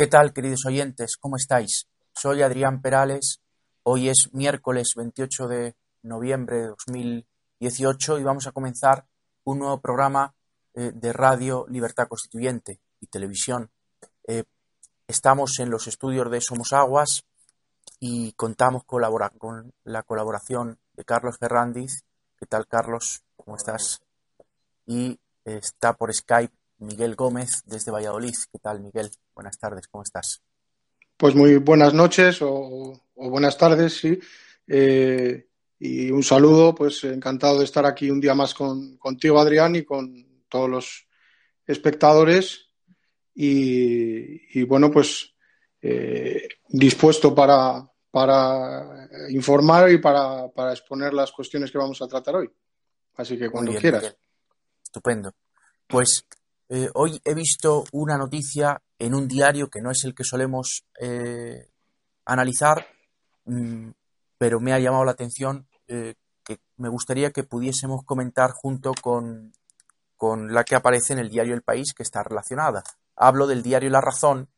¿Qué tal, queridos oyentes? ¿Cómo estáis? Soy Adrián Perales. Hoy es miércoles 28 de noviembre de 2018 y vamos a comenzar un nuevo programa eh, de Radio Libertad Constituyente y Televisión. Eh, estamos en los estudios de Somos Aguas y contamos con la colaboración de Carlos Ferrandiz. ¿Qué tal, Carlos? ¿Cómo estás? Y está por Skype Miguel Gómez desde Valladolid. ¿Qué tal, Miguel? Buenas tardes, ¿cómo estás? Pues muy buenas noches o, buenas tardes, sí. Eh, y un saludo, pues encantado de estar aquí un día más contigo, Adrián, y con todos los espectadores. Y, bueno, pues eh, dispuesto para, informar y para, exponer las cuestiones que vamos a tratar hoy. Así que cuando quieras. Estupendo. Pues eh, hoy he visto una noticia en un diario que no es el que solemos eh, analizar, mm, pero me ha llamado la atención eh, que me gustaría que pudiésemos comentar junto con, con, la que aparece en el diario El País, que está relacionada. Hablo del diario La Razón,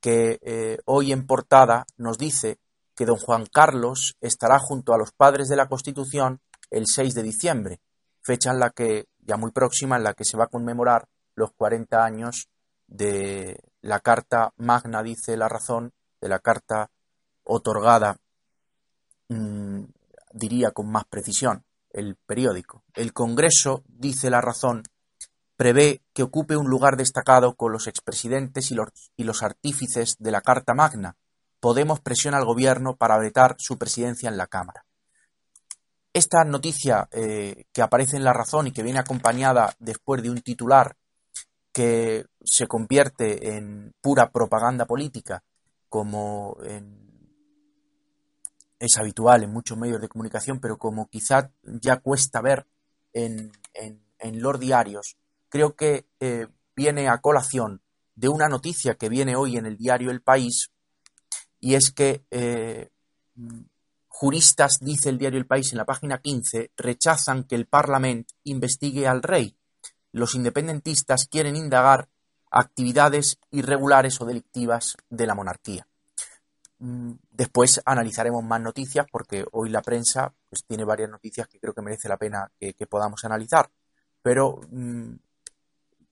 que hoy en portada nos dice que don Juan Carlos estará junto a los padres de la Constitución el 6 de diciembre, fecha en la que, ya muy próxima, en la que se va a conmemorar los 40 años de la Carta Magna, dice la razón, de la Carta otorgada, mm, diría con más precisión, el periódico. El Congreso, dice la razón, prevé que ocupe un lugar destacado con los expresidentes y los, y los artífices de la Carta Magna. Podemos presiona al Gobierno para vetar su presidencia en la Cámara. Esta noticia eh, que aparece en la razón y que viene acompañada después de un titular que se convierte en pura propaganda política, como es habitual en muchos medios de comunicación, pero como quizá ya cuesta ver en, los diarios, creo que eh, viene a colación de una noticia que viene hoy en el diario El País, y es que eh, juristas, dice el diario El País en la página 15, rechazan que el Parlamento investigue al rey los independentistas quieren indagar actividades irregulares o delictivas de la monarquía. Mm, después analizaremos más noticias porque hoy la prensa pues, tiene varias noticias que creo que merece la pena que, podamos analizar. Pero mm,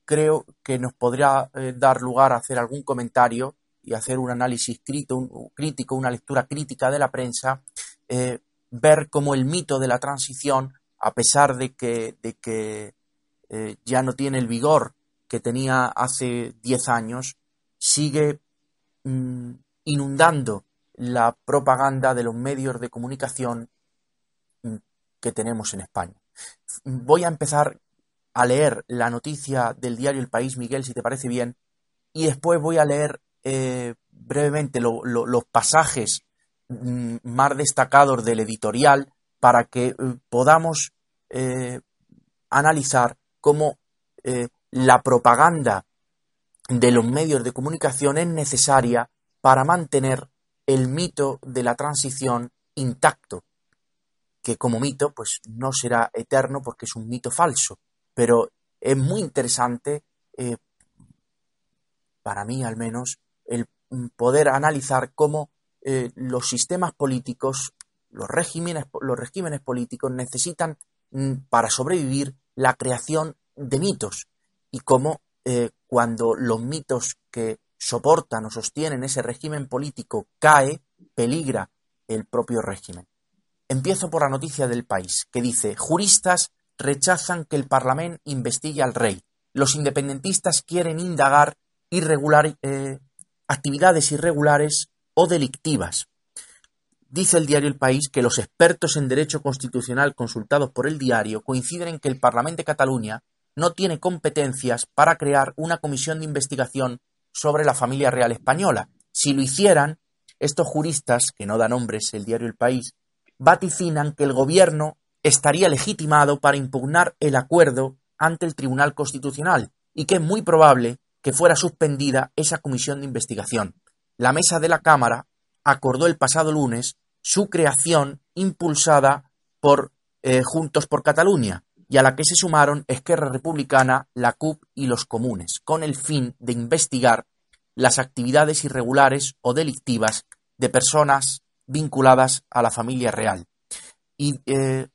creo que nos podría eh, dar lugar a hacer algún comentario y hacer un análisis crítico, una lectura crítica de la prensa, eh, ver cómo el mito de la transición, a pesar de que, de que eh, ya no tiene el vigor que tenía hace 10 años, sigue mm, inundando la propaganda de los medios de comunicación mm, que tenemos en España. Voy a empezar a leer la noticia del diario El País, Miguel, si te parece bien, y después voy a leer eh, brevemente los pasajes mm, más destacados del editorial para que eh, podamos analizar cómo eh, la propaganda de los medios de comunicación es necesaria para mantener el mito de la transición intacto, que como mito pues no será eterno porque es un mito falso, pero es muy interesante, eh, para mí al menos, el poder analizar cómo eh, los sistemas políticos, los regímenes, los regímenes políticos necesitan mm, para sobrevivir la creación de mitos y cómo eh, cuando los mitos que soportan o sostienen ese régimen político cae, peligra el propio régimen. Empiezo por la noticia del país, que dice, juristas rechazan que el Parlamento investigue al rey. Los independentistas quieren indagar irregular, eh, actividades irregulares o delictivas. Dice el diario El País que los expertos en derecho constitucional consultados por el diario coinciden en que el Parlamento de Cataluña no tiene competencias para crear una comisión de investigación sobre la familia real española. Si lo hicieran, estos juristas, que no dan nombres el diario El País, vaticinan que el gobierno estaría legitimado para impugnar el acuerdo ante el Tribunal Constitucional y que es muy probable que fuera suspendida esa comisión de investigación. La mesa de la Cámara acordó el pasado lunes su creación impulsada por eh, Juntos por Cataluña y a la que se sumaron Esquerra Republicana, la CUP y los comunes, con el fin de investigar las actividades irregulares o delictivas de personas vinculadas a la familia real. Y eh,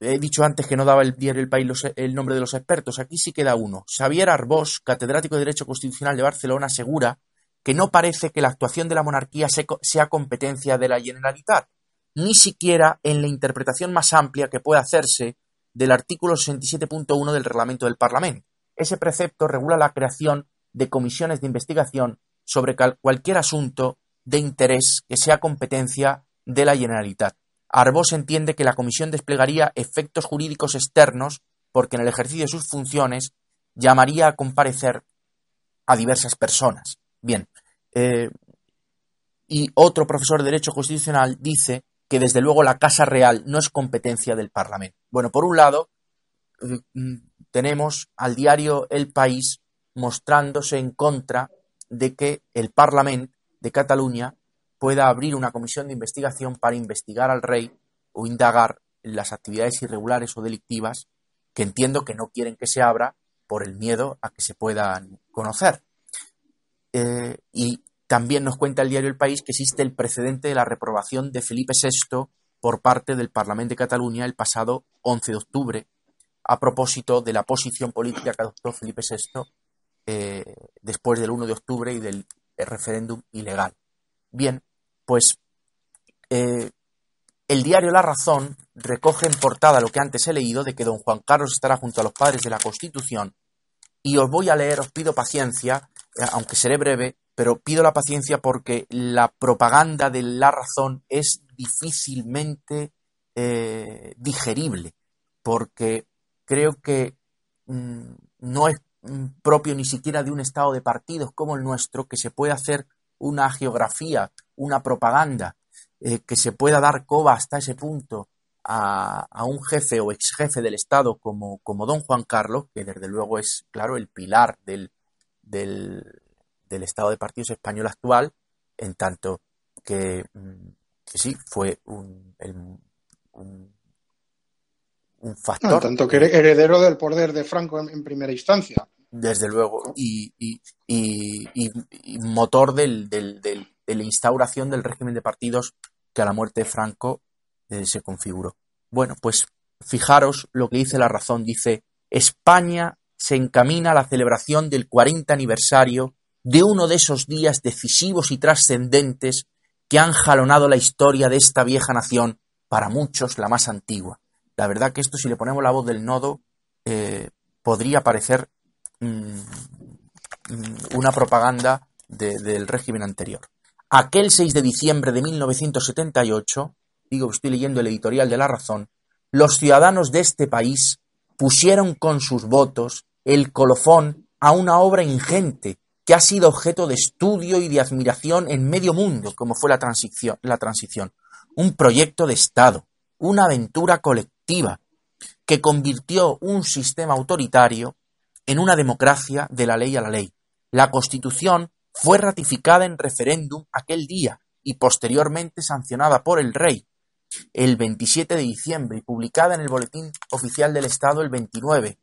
he dicho antes que no daba el diario El País el nombre de los expertos, aquí sí queda uno. Xavier Arbós, catedrático de Derecho Constitucional de Barcelona, asegura que no parece que la actuación de la monarquía sea competencia de la Generalitat, ni siquiera en la interpretación más amplia que puede hacerse del artículo 67.1 del reglamento del Parlamento. Ese precepto regula la creación de comisiones de investigación sobre cualquier asunto de interés que sea competencia de la Generalitat. Arbós entiende que la comisión desplegaría efectos jurídicos externos porque en el ejercicio de sus funciones llamaría a comparecer a diversas personas. Bien, eh, y otro profesor de Derecho Constitucional dice que desde luego la Casa Real no es competencia del Parlamento. Bueno, por un lado, mm, tenemos al diario El País mostrándose en contra de que el Parlamento de Cataluña pueda abrir una comisión de investigación para investigar al rey o indagar las actividades irregulares o delictivas que entiendo que no quieren que se abra por el miedo a que se puedan conocer. Eh, y también nos cuenta el diario El País que existe el precedente de la reprobación de Felipe VI por parte del Parlamento de Cataluña el pasado 11 de octubre, a propósito de la posición política que adoptó Felipe VI eh, después del 1 de octubre y del referéndum ilegal. Bien, pues eh, el diario La Razón recoge en portada lo que antes he leído de que don Juan Carlos estará junto a los padres de la Constitución y os voy a leer, os pido paciencia, aunque seré breve, pero pido la paciencia porque la propaganda de la razón es difícilmente eh, digerible, porque creo que mm, no es mm, propio ni siquiera de un estado de partidos como el nuestro que se puede hacer una geografía, una propaganda, eh, que se pueda dar coba hasta ese punto a, un jefe o ex jefe del Estado como, como don Juan Carlos, que desde luego es, claro, el pilar del, del, del estado de partidos español actual, en tanto que, mm, sí, fue un, un, factor. en tanto que heredero del poder de Franco en, primera instancia. Desde luego, y, motor del, de la instauración del régimen de partidos que a la muerte de Franco eh, se configuró. Bueno, pues fijaros lo que dice la razón. Dice, España se encamina a la celebración del 40 aniversario de uno de esos días decisivos y trascendentes que han jalonado la historia de esta vieja nación, para muchos la más antigua. La verdad que esto, si le ponemos la voz del nodo, eh, podría parecer mm, mm, una propaganda del régimen anterior. Aquel 6 de diciembre de 1978, digo estoy leyendo el editorial de La Razón, los ciudadanos de este país pusieron con sus votos el colofón a una obra ingente que ha sido objeto de estudio y de admiración en medio mundo, como fue la transición, la transición. Un proyecto de Estado, una aventura colectiva, que convirtió un sistema autoritario en una democracia de la ley a la ley. La Constitución fue ratificada en referéndum aquel día y posteriormente sancionada por el rey el 27 de diciembre y publicada en el Boletín Oficial del Estado el 29.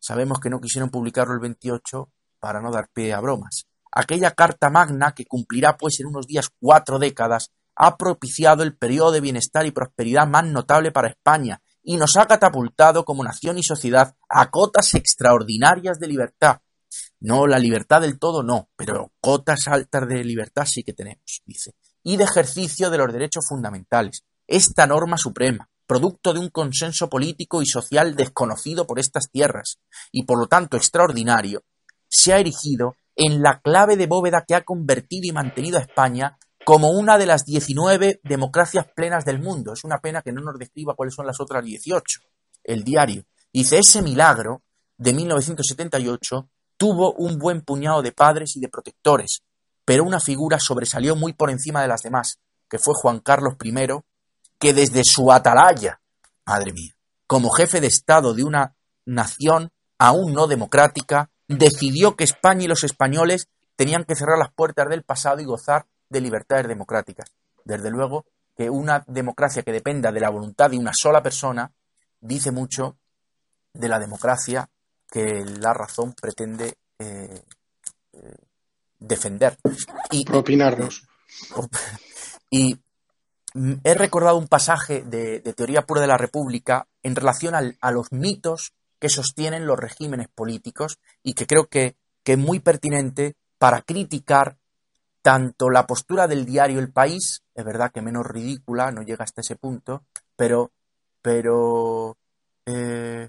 Sabemos que no quisieron publicarlo el 28 para no dar pie a bromas. Aquella Carta Magna, que cumplirá pues en unos días cuatro décadas, ha propiciado el periodo de bienestar y prosperidad más notable para España y nos ha catapultado como nación y sociedad a cotas extraordinarias de libertad. No, la libertad del todo no, pero cotas altas de libertad sí que tenemos, dice. Y de ejercicio de los derechos fundamentales. Esta norma suprema, producto de un consenso político y social desconocido por estas tierras, y por lo tanto extraordinario, se ha erigido en la clave de bóveda que ha convertido y mantenido a España como una de las 19 democracias plenas del mundo. Es una pena que no nos describa cuáles son las otras 18. El diario dice, ese milagro de 1978 tuvo un buen puñado de padres y de protectores, pero una figura sobresalió muy por encima de las demás, que fue Juan Carlos I, que desde su atalaya, madre mía, como jefe de Estado de una nación aún no democrática, decidió que España y los españoles tenían que cerrar las puertas del pasado y gozar de libertades democráticas. Desde luego que una democracia que dependa de la voluntad de una sola persona dice mucho de la democracia que la razón pretende eh, eh, defender. Y, propinarnos. Y he recordado un pasaje de, Teoría Pura de la República en relación a los mitos que sostienen los regímenes políticos y que creo que, es muy pertinente para criticar tanto la postura del diario El País, es verdad que menos ridícula, no llega hasta ese punto, pero, pero eh,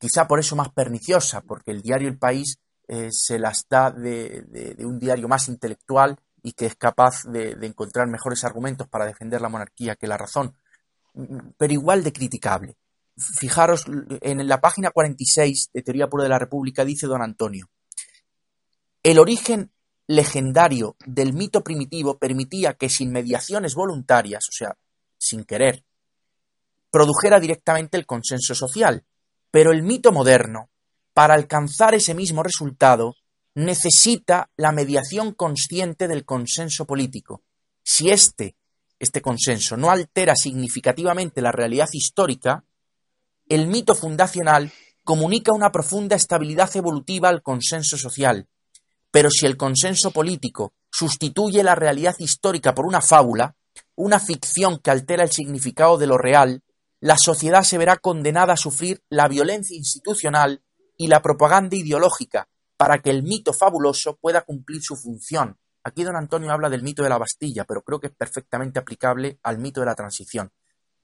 quizá por eso más perniciosa, porque el diario El País eh, se las da de, un diario más intelectual y que es capaz de, encontrar mejores argumentos para defender la monarquía que la razón, pero igual de criticable. Fijaros, en la página 46 de Teoría Pura de la República dice don Antonio, el origen legendario del mito primitivo permitía que sin mediaciones voluntarias, o sea, sin querer, produjera directamente el consenso social. Pero el mito moderno, para alcanzar ese mismo resultado, necesita la mediación consciente del consenso político. Si este, este consenso no altera significativamente la realidad histórica, el mito fundacional comunica una profunda estabilidad evolutiva al consenso social, pero si el consenso político sustituye la realidad histórica por una fábula, una ficción que altera el significado de lo real, la sociedad se verá condenada a sufrir la violencia institucional y la propaganda ideológica para que el mito fabuloso pueda cumplir su función. Aquí don Antonio habla del mito de la Bastilla, pero creo que es perfectamente aplicable al mito de la transición.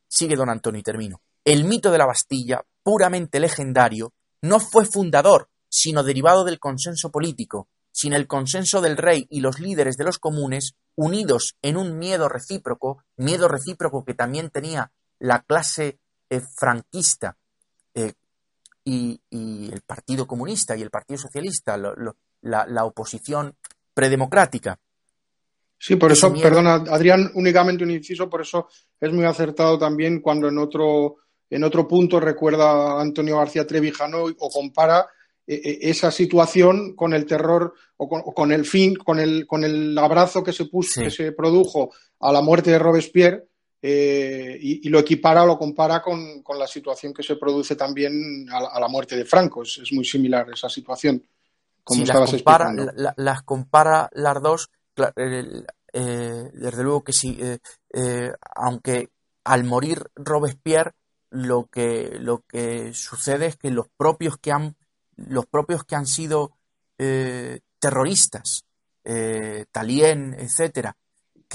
Sigue don Antonio y termino. El mito de la Bastilla, puramente legendario, no fue fundador, sino derivado del consenso político, sin el consenso del rey y los líderes de los comunes, unidos en un miedo recíproco, miedo recíproco que también tenía la clase eh, franquista y, el Partido Comunista y el Partido Socialista, la, oposición predemocrática. Sí, por eso, perdona, Adrián, únicamente un inciso, por eso es muy acertado también cuando en otro, en otro punto recuerda a Antonio García Trevijano o compara e, e, esa situación con el terror o con, el fin, con el, con el abrazo que se puso, que se produjo a la muerte de Robespierre eh, y, lo equipara o lo compara con, la situación que se produce también a, la muerte de Franco. Es, muy similar esa situación. Como estabas las compara, las compara las dos, eh, desde luego que sí, eh, aunque al morir Robespierre lo que, lo que sucede es que los propios que han los propios que han sido eh, terroristas, Talien, etcétera,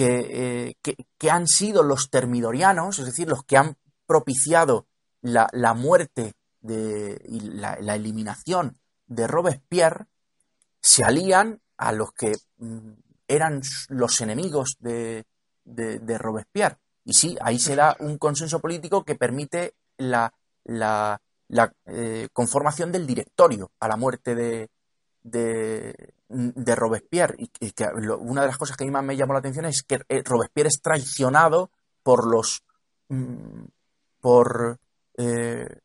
eh, que, han sido los termidorianos, es decir, los que han propiciado la, muerte y la, eliminación de Robespierre, se alían a los que mm, eran los enemigos de, Robespierre. Y sí, ahí se da un consenso político que permite la eh, conformación del directorio a la muerte de, de, Robespierre. Y, que una de las cosas que a mí más me llamó la atención es que eh, Robespierre es traicionado por los. Mm, por. Eh,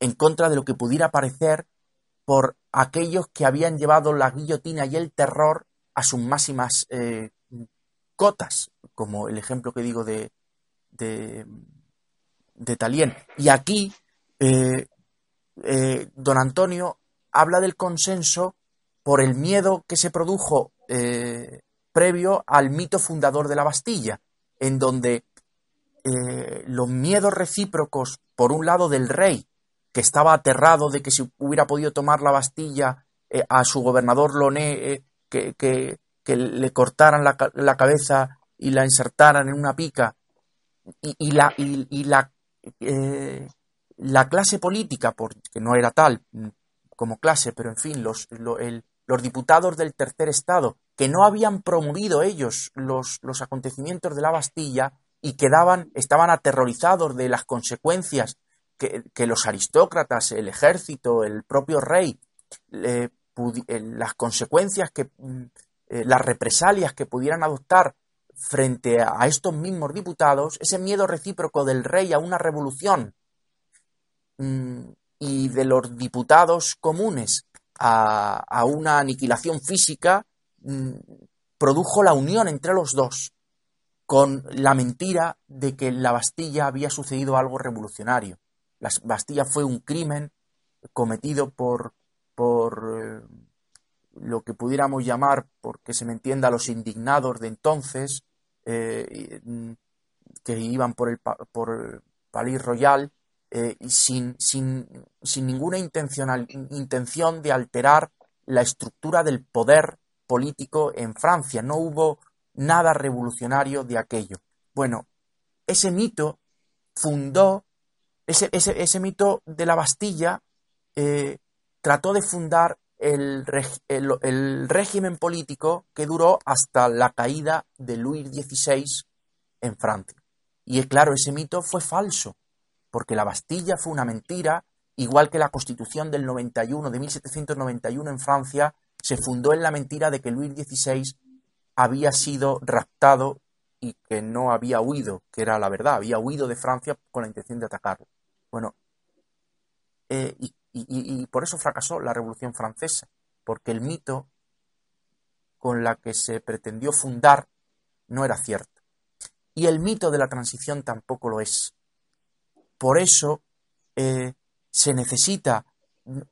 en contra de lo que pudiera parecer por aquellos que habían llevado la guillotina y el terror a sus máximas cotas, como el ejemplo que digo de, de, de. Y aquí eh, eh, don Antonio habla del consenso por el miedo que se produjo eh, previo al mito fundador de la Bastilla, en donde los miedos recíprocos, por un lado del rey, que estaba aterrado de que si hubiera podido tomar la Bastilla a su gobernador Loné, que, le cortaran la, cabeza y la insertaran en una pica, y, la, clase política, porque no era tal mm, como clase, pero en fin, los, los diputados del tercer estado, que no habían promovido ellos los, los acontecimientos de la Bastilla y quedaban, estaban aterrorizados de las consecuencias que, los aristócratas, el ejército, el propio rey, eh, las consecuencias que, mm, eh, las represalias que pudieran adoptar frente a estos mismos diputados, ese miedo recíproco del rey a una revolución Mm, y de los diputados comunes a, una aniquilación física mm, produjo la unión entre los dos con la mentira de que en la Bastilla había sucedido algo revolucionario. La Bastilla fue un crimen cometido por, por lo que pudiéramos llamar, porque se me entienda, los indignados de entonces, eh, que iban por el, por Palais Royal, eh, sin, sin, sin, ninguna intención de alterar la estructura del poder político en Francia. No hubo nada revolucionario de aquello. Bueno, ese mito fundó, ese, ese, mito de la Bastilla eh, trató de fundar el, el, régimen político que duró hasta la caída de Luis XVI en Francia. Y claro, ese mito fue falso, porque la Bastilla fue una mentira, igual que la Constitución del 91, de 1791 en Francia, se fundó en la mentira de que Luis XVI había sido raptado y que no había huido, que era la verdad, había huido de Francia con la intención de atacarlo. Bueno, eh, y, por eso fracasó la Revolución Francesa, porque el mito con la que se pretendió fundar no era cierto. Y el mito de la transición tampoco lo es. Por eso eh, se necesita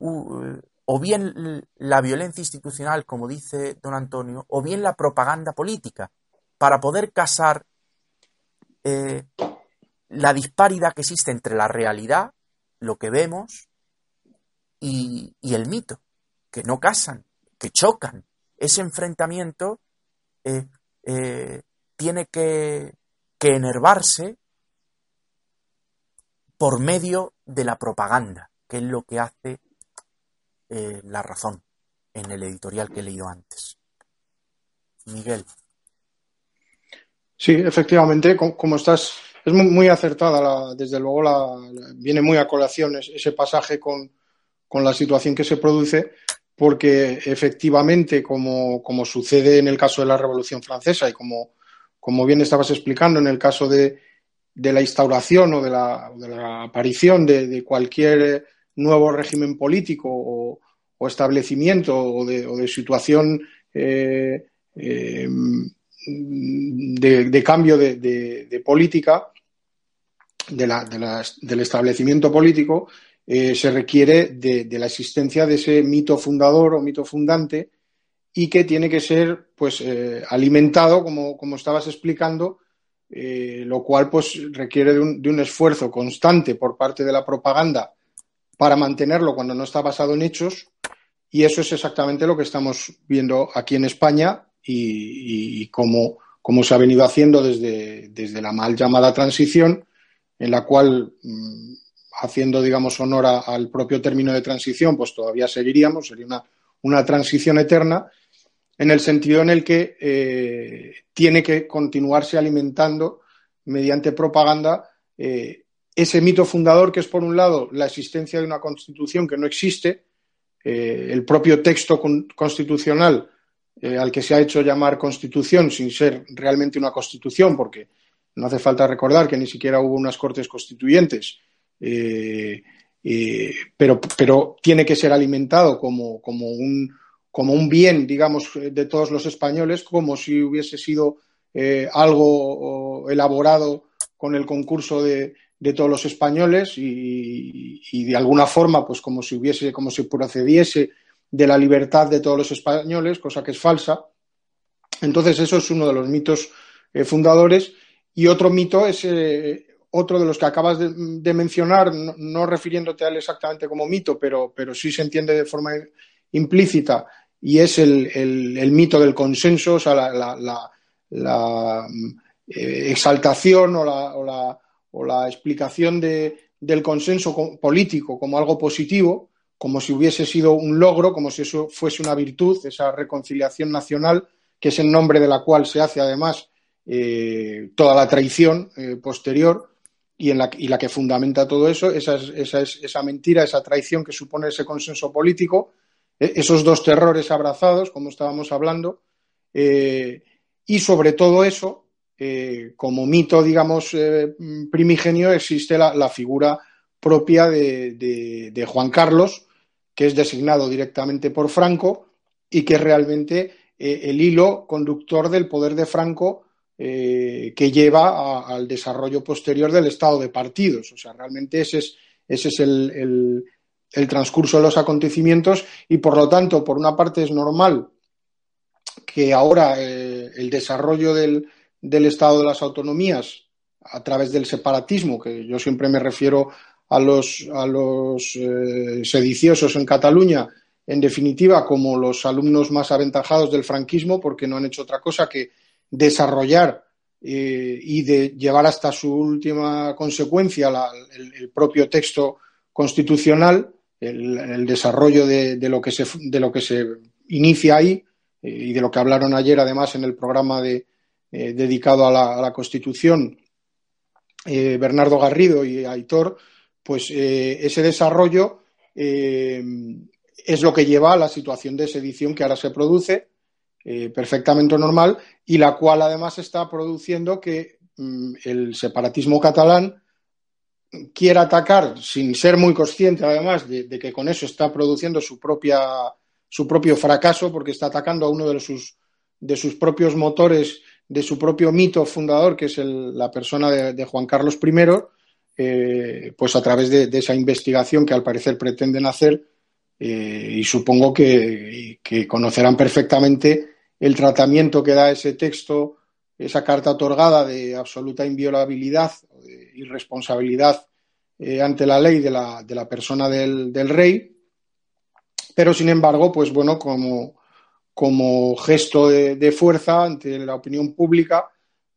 o bien la violencia institucional, como dice don Antonio, o bien la propaganda política, para poder casar eh, la disparidad que existe entre la realidad, lo que vemos, y, el mito, que no casan, que chocan. Ese enfrentamiento eh, tiene que enervarse por medio de la propaganda, que es lo que hace eh, la razón en el editorial que he leído antes. Miguel. Sí, efectivamente, como estás, es muy, acertada, desde luego la, viene muy a colación ese pasaje con, la situación que se produce, porque efectivamente, como, sucede en el caso de la Revolución Francesa y como, como bien estabas explicando en el caso de, la instauración o de la, aparición de, cualquier nuevo régimen político o, establecimiento o de, situación eh, eh, de, cambio de, política del establecimiento político, eh, se requiere de, la existencia de ese mito fundador o mito fundante y que tiene que ser pues alimentado, como, como, estabas explicando, lo cual pues requiere de un, de un esfuerzo constante por parte de la propaganda para mantenerlo cuando no está basado en hechos. Y eso es exactamente lo que estamos viendo aquí en España y, como, se ha venido haciendo desde, desde, la mal llamada transición, en la cual, mm, haciendo, digamos, honor al propio término de transición, pues todavía seguiríamos, sería una, una transición eterna, en el sentido en el que eh, tiene que continuarse alimentando mediante propaganda eh, ese mito fundador que es, por un lado, la existencia de una constitución que no existe, eh, el propio texto constitucional al que se ha hecho llamar constitución sin ser realmente una constitución, porque no hace falta recordar que ni siquiera hubo unas cortes constituyentes, pero, pero, tiene que ser alimentado como, como, un, como un bien, digamos, de todos los españoles, como si hubiese sido algo elaborado con el concurso de, de todos los españoles y, de alguna forma, pues como si hubiese, como si procediese de la libertad de todos los españoles, cosa que es falsa. Entonces, eso es uno de los mitos eh, fundadores. Y otro mito es eh, otro de los que acabas de, mencionar, no, refiriéndote a él exactamente como mito, pero, pero sí se entiende de forma implícita, y es el, mito del consenso, o sea, la, eh, exaltación o la o la explicación del consenso político como algo positivo, como si hubiese sido un logro, como si eso fuese una virtud, esa reconciliación nacional, que es el nombre de la cual se hace además eh, toda la traición eh, posterior y, en la, y la que fundamenta todo eso, esa, esa, esa mentira, esa traición que supone ese consenso político, esos dos terrores abrazados, como estábamos hablando, eh, y sobre todo eso, eh, como mito, digamos, eh, primigenio, existe la, figura propia de, Juan Carlos, que es designado directamente por Franco y que es realmente el hilo conductor del poder de Franco que lleva al desarrollo posterior del estado de partidos. O sea, realmente ese es, ese es el transcurso de los acontecimientos y por lo tanto, por una parte es normal que ahora eh, el desarrollo del, Estado de las Autonomías a través del separatismo, que yo siempre me refiero a los, a los eh, sediciosos en Cataluña, en definitiva, como los alumnos más aventajados del franquismo, porque no han hecho otra cosa que desarrollar eh, y de llevar hasta su última consecuencia el, propio texto constitucional, el, desarrollo de, lo que se, de lo que se inicia ahí eh, y de lo que hablaron ayer además en el programa de, eh, dedicado a la, Constitución Bernardo Garrido y Aitor, pues ese desarrollo es lo que lleva a la situación de sedición que ahora se produce eh, perfectamente normal y la cual además está produciendo que mm, el separatismo catalán quiera atacar sin ser muy consciente además de, que con eso está produciendo su propia su propio fracaso porque está atacando a uno de sus de sus propios motores de su propio mito fundador que es la persona de, Juan Carlos I eh, pues a través de, esa investigación que al parecer pretenden hacer eh, y supongo que, conocerán perfectamente el tratamiento que da ese texto, esa carta otorgada de absoluta inviolabilidad o de irresponsabilidad eh, ante la ley de la, de la persona del, rey, pero sin embargo, pues bueno, como, como gesto de, fuerza ante la opinión pública,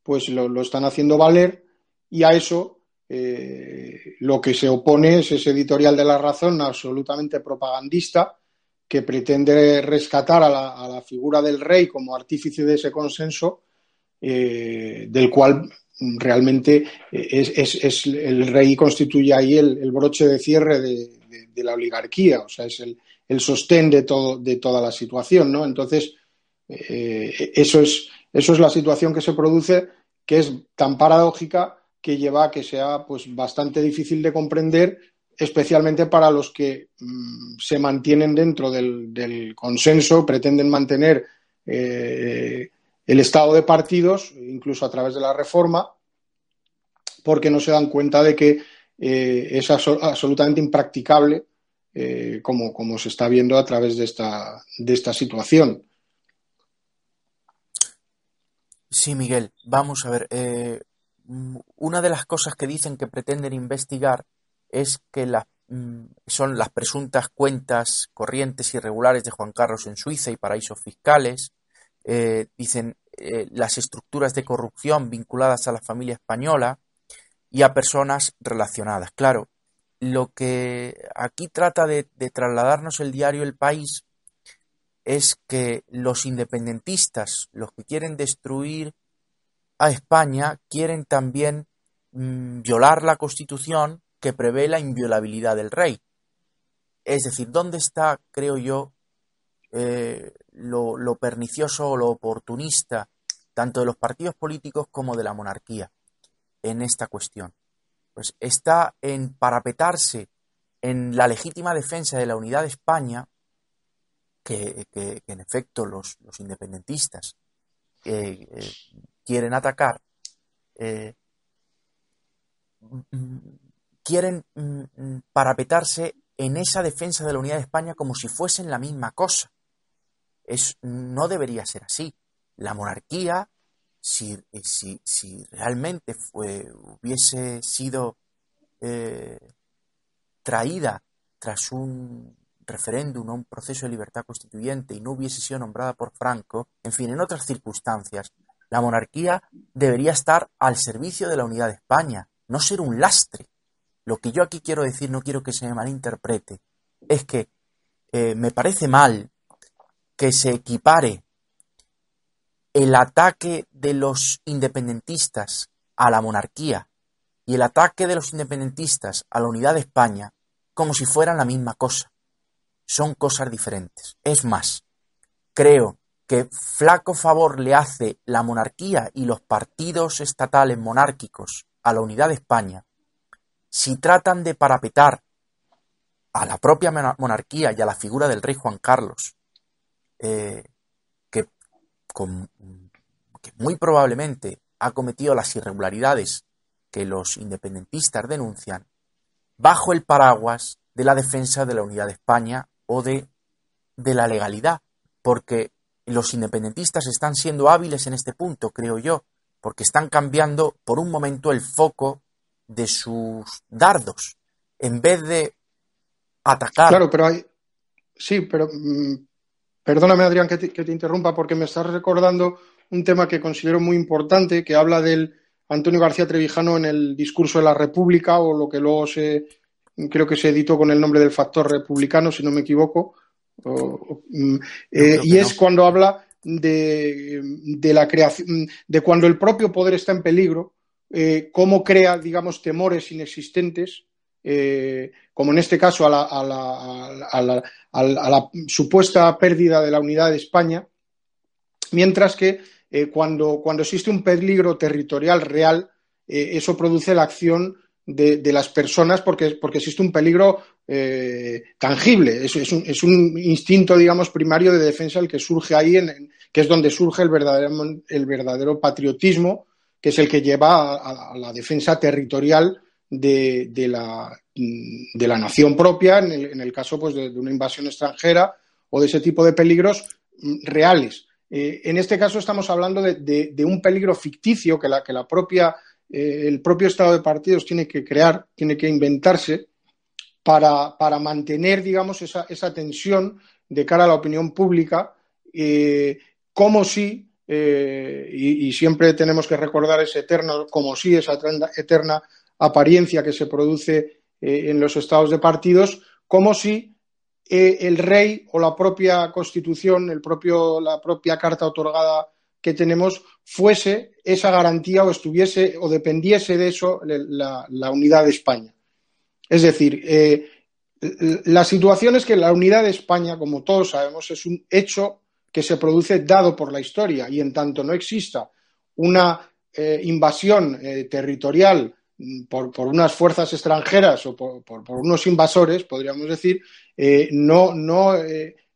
pues lo, lo están haciendo valer y a eso eh, lo que se opone es ese editorial de la razón absolutamente propagandista que pretende rescatar a la, figura del rey como artífice de ese consenso, eh, del cual realmente es, el rey constituye ahí el, broche de cierre de, la oligarquía, o sea, es el, sostén de, todo, de toda la situación, ¿no? Entonces, eh, eso, es, eso es la situación que se produce, que es tan paradójica que lleva a que sea pues bastante difícil de comprender, especialmente para los que mm, se mantienen dentro del, consenso, pretenden mantener eh, el estado de partidos, incluso a través de la reforma, porque no se dan cuenta de que eh, es absolutamente impracticable eh, como, como, se está viendo a través de esta, de esta situación. Sí, Miguel, vamos a ver. Mm, una de las cosas que dicen que pretenden investigar es que mm, son las presuntas cuentas corrientes irregulares de Juan Carlos en Suiza y paraísos fiscales. Eh, dicen eh, las estructuras de corrupción vinculadas a la familia española y a personas relacionadas. Claro, lo que aquí trata de trasladarnos el diario El País es que los independentistas, los que quieren destruir a España quieren también mm, violar la Constitución que prevé la inviolabilidad del rey. Es decir, ¿dónde está, creo yo, eh, lo, pernicioso o lo oportunista tanto de los partidos políticos como de la monarquía en esta cuestión? Pues está en parapetarse en la legítima defensa de la unidad de España, que, en efecto los, independentistas eh, eh, quieren atacar, eh, quieren mm, parapetarse en esa defensa de la unidad de España como si fuesen la misma cosa. Es, no debería ser así. La monarquía, si, eh, si, si realmente hubiese sido eh, traída tras un referéndum o un proceso de libertad constituyente y no hubiese sido nombrada por Franco, en fin, en otras circunstancias, la monarquía debería estar al servicio de la unidad de España, no ser un lastre. Lo que yo aquí quiero decir, no quiero que se me malinterprete, es que eh, me parece mal que se equipare el ataque de los independentistas a la monarquía y el ataque de los independentistas a la unidad de España como si fueran la misma cosa. Son cosas diferentes. Es más, creo que flaco favor le hace la monarquía y los partidos estatales monárquicos a la unidad de España si tratan de parapetar a la propia monarquía y a la figura del rey Juan Carlos, eh, que, que muy probablemente ha cometido las irregularidades que los independentistas denuncian, bajo el paraguas de la defensa de la unidad de España o de, de la legalidad, porque los independentistas están siendo hábiles en este punto, creo yo, porque están cambiando por un momento el foco de sus dardos. En vez de atacar. Claro, pero hay. Sí, pero. Perdóname, Adrián, que te, interrumpa, porque me estás recordando un tema que considero muy importante, que habla del Antonio García Trevijano en el discurso de la República, o lo que luego se. Creo que se editó con el nombre del factor republicano, si no me equivoco. Mm, eh, y es cuando habla de, la creación, de cuando el propio poder está en peligro, eh, cómo crea, digamos, temores inexistentes, eh, como en este caso a la, supuesta pérdida de la unidad de España, mientras que eh, cuando, existe un peligro territorial real, eso produce la acción de, las personas porque, porque, existe un peligro eh, tangible. Es, es, un, es, un, instinto, digamos, primario de defensa el que surge ahí, en, que es donde surge el verdadero, el verdadero patriotismo, que es el que lleva a, la defensa territorial de, la, de la, nación propia, en el, en el caso pues, de, una invasión extranjera o de ese tipo de peligros mm, reales. Eh, en este caso estamos hablando de, un peligro ficticio que la, que la propia, eh, el propio Estado de partidos tiene que crear, tiene que inventarse para, para mantener, digamos, esa, esa, tensión de cara a la opinión pública, eh, como si, eh, y, siempre tenemos que recordar ese eterno, como si esa eterna apariencia que se produce eh, en los estados de partidos, como si el rey o la propia constitución, el propio, la propia carta otorgada que tenemos fuese esa garantía o estuviese o dependiese de eso la, unidad de España. Es decir, eh, la situación es que la unidad de España, como todos sabemos, es un hecho que se produce dado por la historia y en tanto no exista una eh, invasión eh, territorial por, unas fuerzas extranjeras o por, unos invasores, podríamos decir, no, no,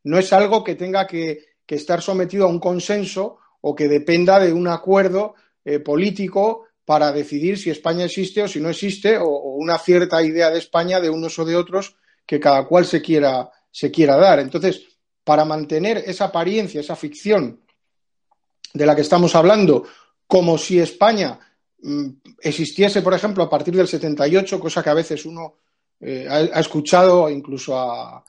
no, es algo que tenga que, estar sometido a un consenso o que dependa de un acuerdo político para decidir si España existe o si no existe, o, una cierta idea de España de unos o de otros que cada cual se quiera, se quiera dar. Entonces, para mantener esa apariencia, esa ficción de la que estamos hablando, como si España existiese, por ejemplo, a partir del 78, cosa que a veces uno eh, ha, escuchado incluso a,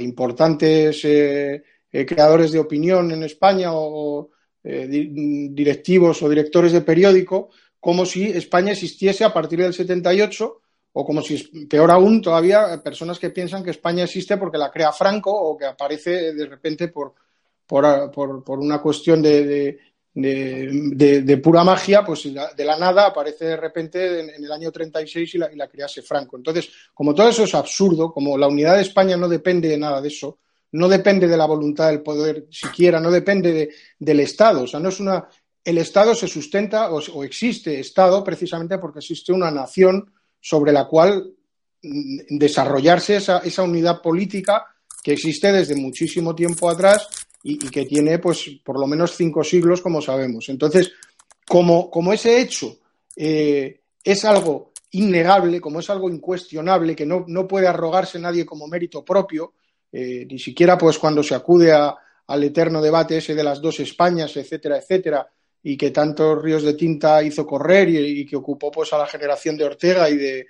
importantes eh, eh, creadores de opinión en España o directivos o directores de periódico, como si España existiese a partir del 78 o como si, peor aún, todavía personas que piensan que España existe porque la crea Franco o que aparece de repente por, por, una cuestión de, pura magia, pues de la nada aparece de repente en, el año 36 y la, y la, crease Franco. Entonces, como todo eso es absurdo, como la unidad de España no depende de nada de eso, no depende de la voluntad del poder siquiera, no depende del Estado, o sea, no es una el Estado se sustenta o, existe Estado precisamente porque existe una nación sobre la cual mm, desarrollarse esa, unidad política que existe desde muchísimo tiempo atrás y, que tiene, pues, por lo menos cinco siglos, como sabemos. Entonces, como, ese hecho eh, es algo innegable, como es algo incuestionable, que no, puede arrogarse nadie como mérito propio, eh, ni siquiera pues cuando se acude al eterno debate ese de las dos Españas, etcétera, etcétera, y que tantos ríos de tinta hizo correr y, que ocupó pues a la generación de Ortega y de,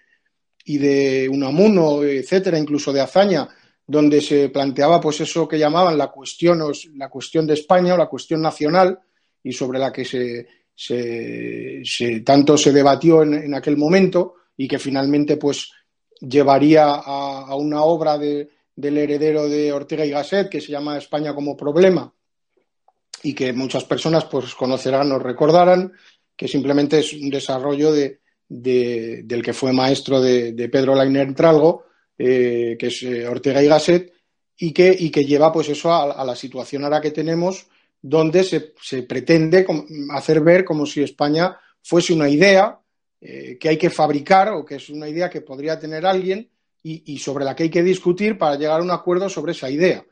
y de Unamuno, etcétera, incluso de Azaña, donde se planteaba pues eso que llamaban la cuestión, la cuestión de España o la cuestión nacional y sobre la que se, tanto se debatió en, aquel momento y que finalmente pues llevaría a, una obra del heredero de Ortega y Gasset que se llama España como problema y que muchas personas pues conocerán o recordarán, que simplemente es un desarrollo de, del que fue maestro de, Pedro Lainer Tralgo, eh, que es eh, Ortega y Gasset, y que, y que lleva pues eso a, la situación ahora que tenemos, donde se, pretende hacer ver como si España fuese una idea eh, que hay que fabricar o que es una idea que podría tener alguien y sobre la que hay que discutir para llegar a un acuerdo sobre esa idea.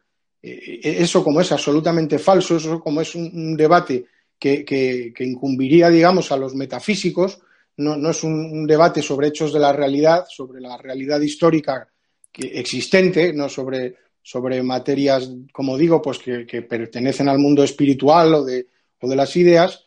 Eso como es absolutamente falso, eso como es un, debate que, incumbiría, digamos, a los metafísicos, no, es un, debate sobre hechos de la realidad, sobre la realidad histórica existente, no sobre, sobre materias, como digo, pues que, pertenecen al mundo espiritual o de, o de las ideas,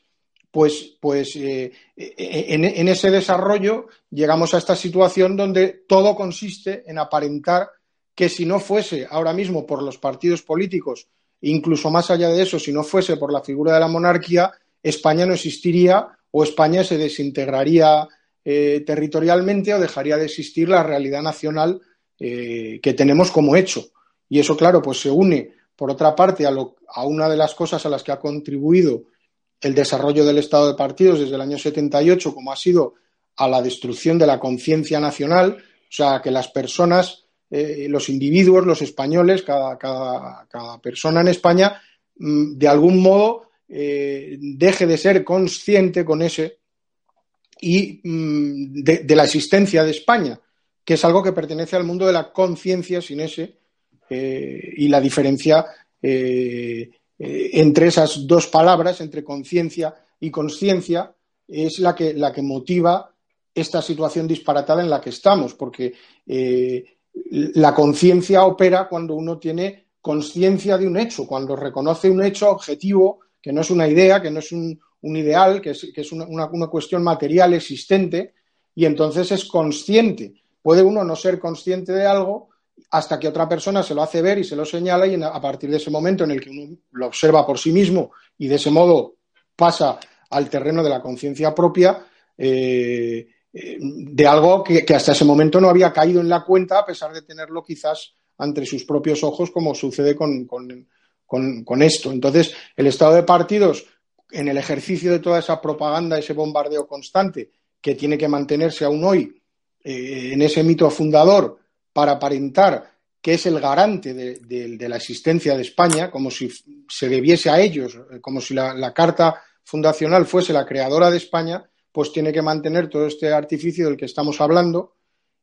pues, pues eh, en, en, ese desarrollo llegamos a esta situación donde todo consiste en aparentar que si no fuese ahora mismo por los partidos políticos, incluso más allá de eso, si no fuese por la figura de la monarquía, España no existiría o España se desintegraría eh, territorialmente o dejaría de existir la realidad nacional eh, que tenemos como hecho. Y eso, claro, pues se une, por otra parte, a, a, una de las cosas a las que ha contribuido el desarrollo del Estado de partidos desde el año 78, como ha sido a la destrucción de la conciencia nacional, o sea, que las personas eh, los individuos, los españoles, cada, persona en España, mm, de algún modo eh, deje de ser consciente con ese y mm, de, la existencia de España, que es algo que pertenece al mundo de la conciencia sin ese, eh, y la diferencia entre esas dos palabras, entre conciencia y conciencia, es la que, la que motiva esta situación disparatada en la que estamos, porque la conciencia opera cuando uno tiene conciencia de un hecho, cuando reconoce un hecho objetivo, que no es una idea, que no es un, ideal, que es, una, cuestión material existente, y entonces es consciente. Puede uno no ser consciente de algo hasta que otra persona se lo hace ver y se lo señala, y a partir de ese momento en el que uno lo observa por sí mismo y de ese modo pasa al terreno de la conciencia propia, eh, de algo que, hasta ese momento no había caído en la cuenta, a pesar de tenerlo quizás ante sus propios ojos, como sucede con, esto. Entonces, el estado de partidos, en el ejercicio de toda esa propaganda, ese bombardeo constante que tiene que mantenerse aún hoy eh, en ese mito fundador para aparentar que es el garante de, la existencia de España, como si se debiese a ellos, como si la Carta Fundacional fuese la creadora de España, pues tiene que mantener todo este artificio del que estamos hablando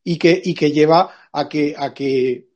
y que, y que lleva a que, a que,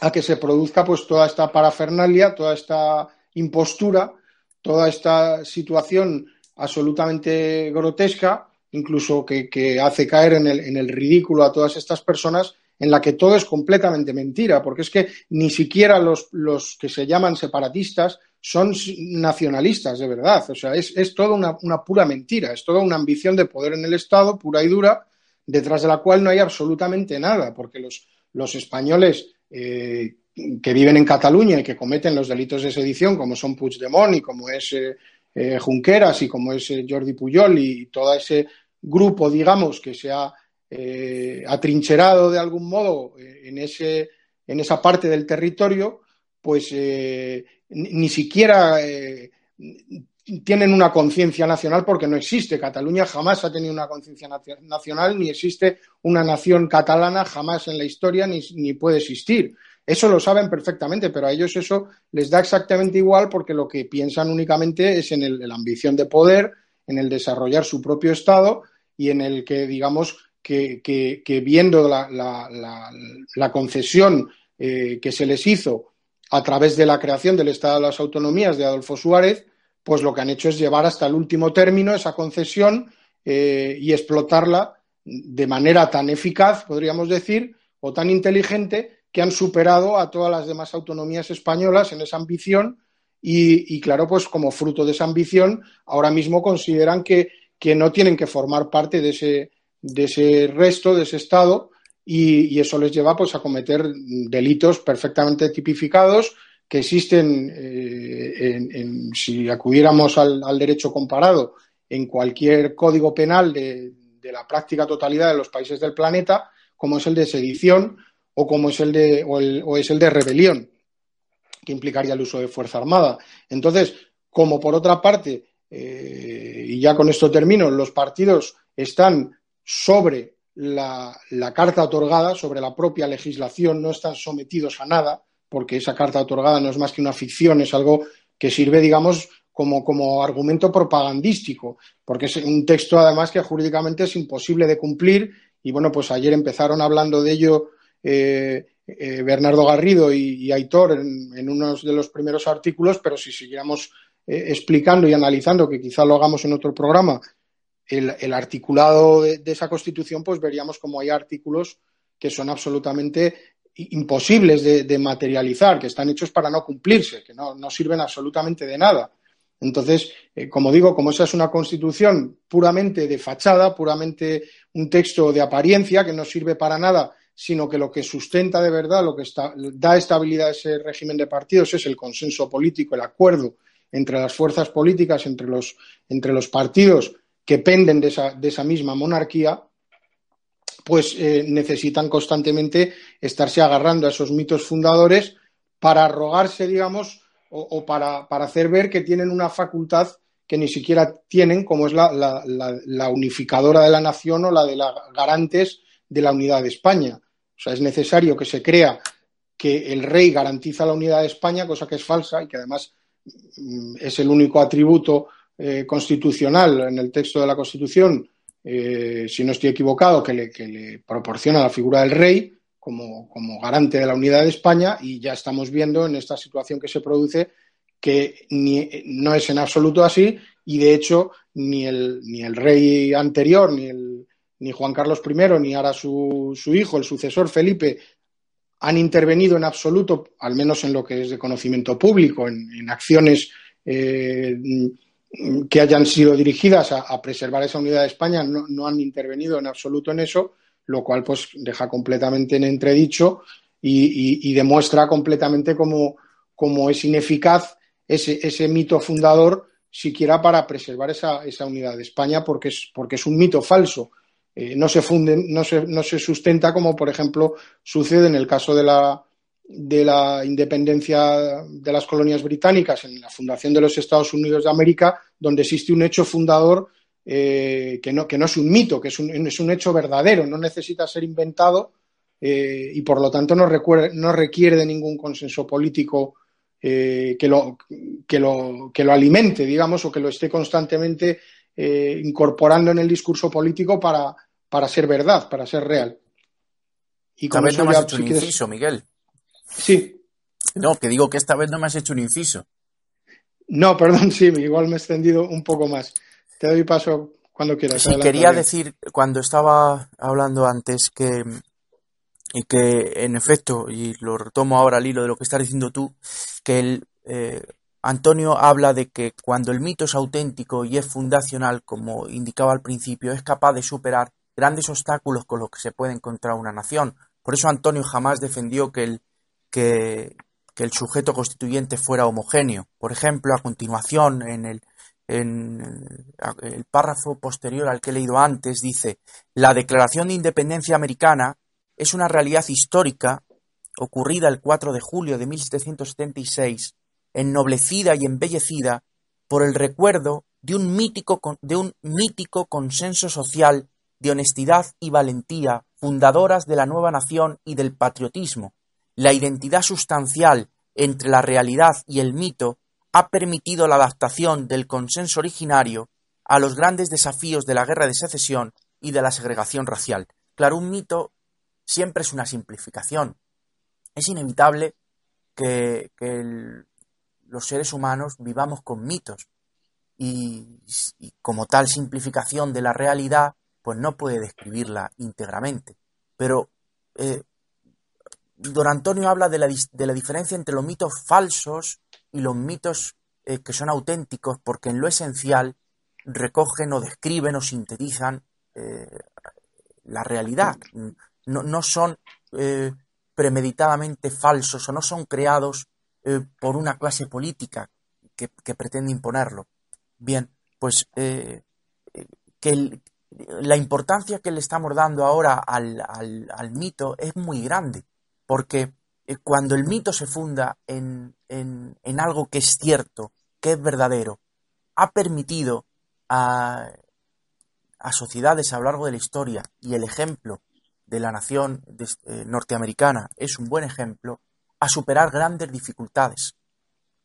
a que se produzca pues toda esta parafernalia, toda esta impostura, toda esta situación absolutamente grotesca, incluso que, hace caer en el, en el ridículo a todas estas personas en la que todo es completamente mentira, porque es que ni siquiera los, los que se llaman separatistas son nacionalistas de verdad. O sea, es, es toda una, pura mentira, es toda una ambición de poder en el Estado, pura y dura, detrás de la cual no hay absolutamente nada, porque los, los españoles eh, que viven en Cataluña y que cometen los delitos de sedición, como son Puigdemont y como es eh, eh, Junqueras y como es Jordi Puyol y todo ese grupo, digamos, que se ha atrincherado de algún modo en, ese, en esa parte del territorio, pues ni siquiera eh, tienen una conciencia nacional porque no existe. Cataluña jamás ha tenido una conciencia nacional, ni existe una nación catalana jamás en la historia, ni, puede existir. Eso lo saben perfectamente, pero a ellos eso les da exactamente igual porque lo que piensan únicamente es en, la ambición de poder, en el desarrollar su propio Estado y en el que, digamos, que, viendo la, concesión eh, que se les hizo a través de la creación del Estado de las Autonomías de Adolfo Suárez, pues lo que han hecho es llevar hasta el último término esa concesión eh, y explotarla de manera tan eficaz, podríamos decir, o tan inteligente, que han superado a todas las demás autonomías españolas en esa ambición y, claro, pues como fruto de esa ambición, ahora mismo consideran que, que no tienen que formar parte de ese, de ese resto, de ese Estado, y, eso les lleva pues, a cometer delitos perfectamente tipificados que existen, eh, en, si acudiéramos al, derecho comparado, en cualquier código penal de, la práctica totalidad de los países del planeta, como es el de sedición o como es el de, o, es el de rebelión, que implicaría el uso de fuerza armada. Entonces, como por otra parte, eh, y ya con esto termino, los partidos están sobre la, carta otorgada sobre la propia legislación, no están sometidos a nada, porque esa carta otorgada no es más que una ficción, es algo que sirve, digamos, como, como argumento propagandístico, porque es un texto además que jurídicamente es imposible de cumplir. Y bueno, pues ayer empezaron hablando de ello eh, eh, Bernardo Garrido y, Aitor en, en, unos de los primeros artículos, pero si siguiéramos eh, explicando y analizando, que quizá lo hagamos en otro programa, el, articulado de, esa Constitución, pues veríamos como hay artículos que son absolutamente imposibles de, materializar, que están hechos para no cumplirse, que no, sirven absolutamente de nada. Entonces, eh, como digo, como esa es una constitución puramente de fachada, puramente un texto de apariencia que no sirve para nada, sino que lo que sustenta de verdad, lo que da estabilidad a ese régimen de partidos es el consenso político, el acuerdo entre las fuerzas políticas, entre los, entre los partidos que penden de esa, de esa misma monarquía, pues eh, necesitan constantemente estarse agarrando a esos mitos fundadores para arrogarse, digamos, o, para, hacer ver que tienen una facultad que ni siquiera tienen, como es la, la, unificadora de la nación o la de las garantes de la unidad de España. O sea, es necesario que se crea que el rey garantiza la unidad de España, cosa que es falsa y que además es el único atributo eh, constitucional en el texto de la Constitución eh, si no estoy equivocado, que le, proporciona la figura del rey como, garante de la unidad de España y ya estamos viendo en esta situación que se produce que no es en absoluto así y de hecho ni el, ni el rey anterior, ni, el, ni Juan Carlos I, ni ahora su, su hijo, el sucesor Felipe, han intervenido en absoluto, al menos en lo que es de conocimiento público, en, acciones eh, que hayan sido dirigidas a, preservar esa unidad de España no, han intervenido en absoluto en eso, lo cual pues deja completamente en entredicho y, demuestra completamente cómo, es ineficaz ese, mito fundador siquiera para preservar esa, unidad de España porque es, porque es un mito falso. Eh, no, se funde, no, se, no se sustenta como, por ejemplo, sucede en el caso de la, de la independencia de las colonias británicas en la fundación de los Estados Unidos de América, donde existe un hecho fundador eh, que, no, que, no, es un mito, que es un, es un hecho verdadero, no necesita ser inventado eh, y por lo tanto no, no, requiere de ningún consenso político que, lo, que, lo, que, lo, alimente, digamos, o que lo esté constantemente incorporando en el discurso político para, para ser verdad, para ser real. Y con eso no hecho un inciso, Miguel. Sí. No, que digo que esta vez no me has hecho un inciso. No, perdón, sí, igual me he extendido un poco más. Te doy paso cuando quieras. Sí, quería decir, cuando estaba hablando antes, que, y que en efecto, y lo retomo ahora al hilo de lo que estás diciendo tú, que el, eh, Antonio habla de que cuando el mito es auténtico y es fundacional, como indicaba al principio, es capaz de superar grandes obstáculos con los que se puede encontrar una nación. Por eso Antonio jamás defendió que el, que, el sujeto constituyente fuera homogéneo. Por ejemplo, a continuación, en el, en el párrafo posterior al que he leído antes, dice, la Declaración de Independencia Americana es una realidad histórica ocurrida el 4 de julio de 1776, ennoblecida y embellecida por el recuerdo de un mítico, de un mítico consenso social de honestidad y valentía fundadoras de la nueva nación y del patriotismo, la identidad sustancial entre la realidad y el mito ha permitido la adaptación del consenso originario a los grandes desafíos de la guerra de secesión y de la segregación racial. Claro, un mito siempre es una simplificación. Es inevitable que, los seres humanos vivamos con mitos y, como tal simplificación de la realidad, pues no puede describirla íntegramente. Pero eh, Don Antonio habla de la, de la, diferencia entre los mitos falsos y los mitos eh, que son auténticos, porque en lo esencial recogen o describen o sintetizan eh, la realidad. No, son eh, premeditadamente falsos o no son creados por una clase política que, pretende imponerlo. Bien, pues que la importancia que le estamos dando ahora al, al mito es muy grande porque eh, cuando el mito se funda en, algo que es cierto, que es verdadero, ha permitido a, sociedades a lo largo de la historia, y el ejemplo de la nación eh, norteamericana es un buen ejemplo, a superar grandes dificultades,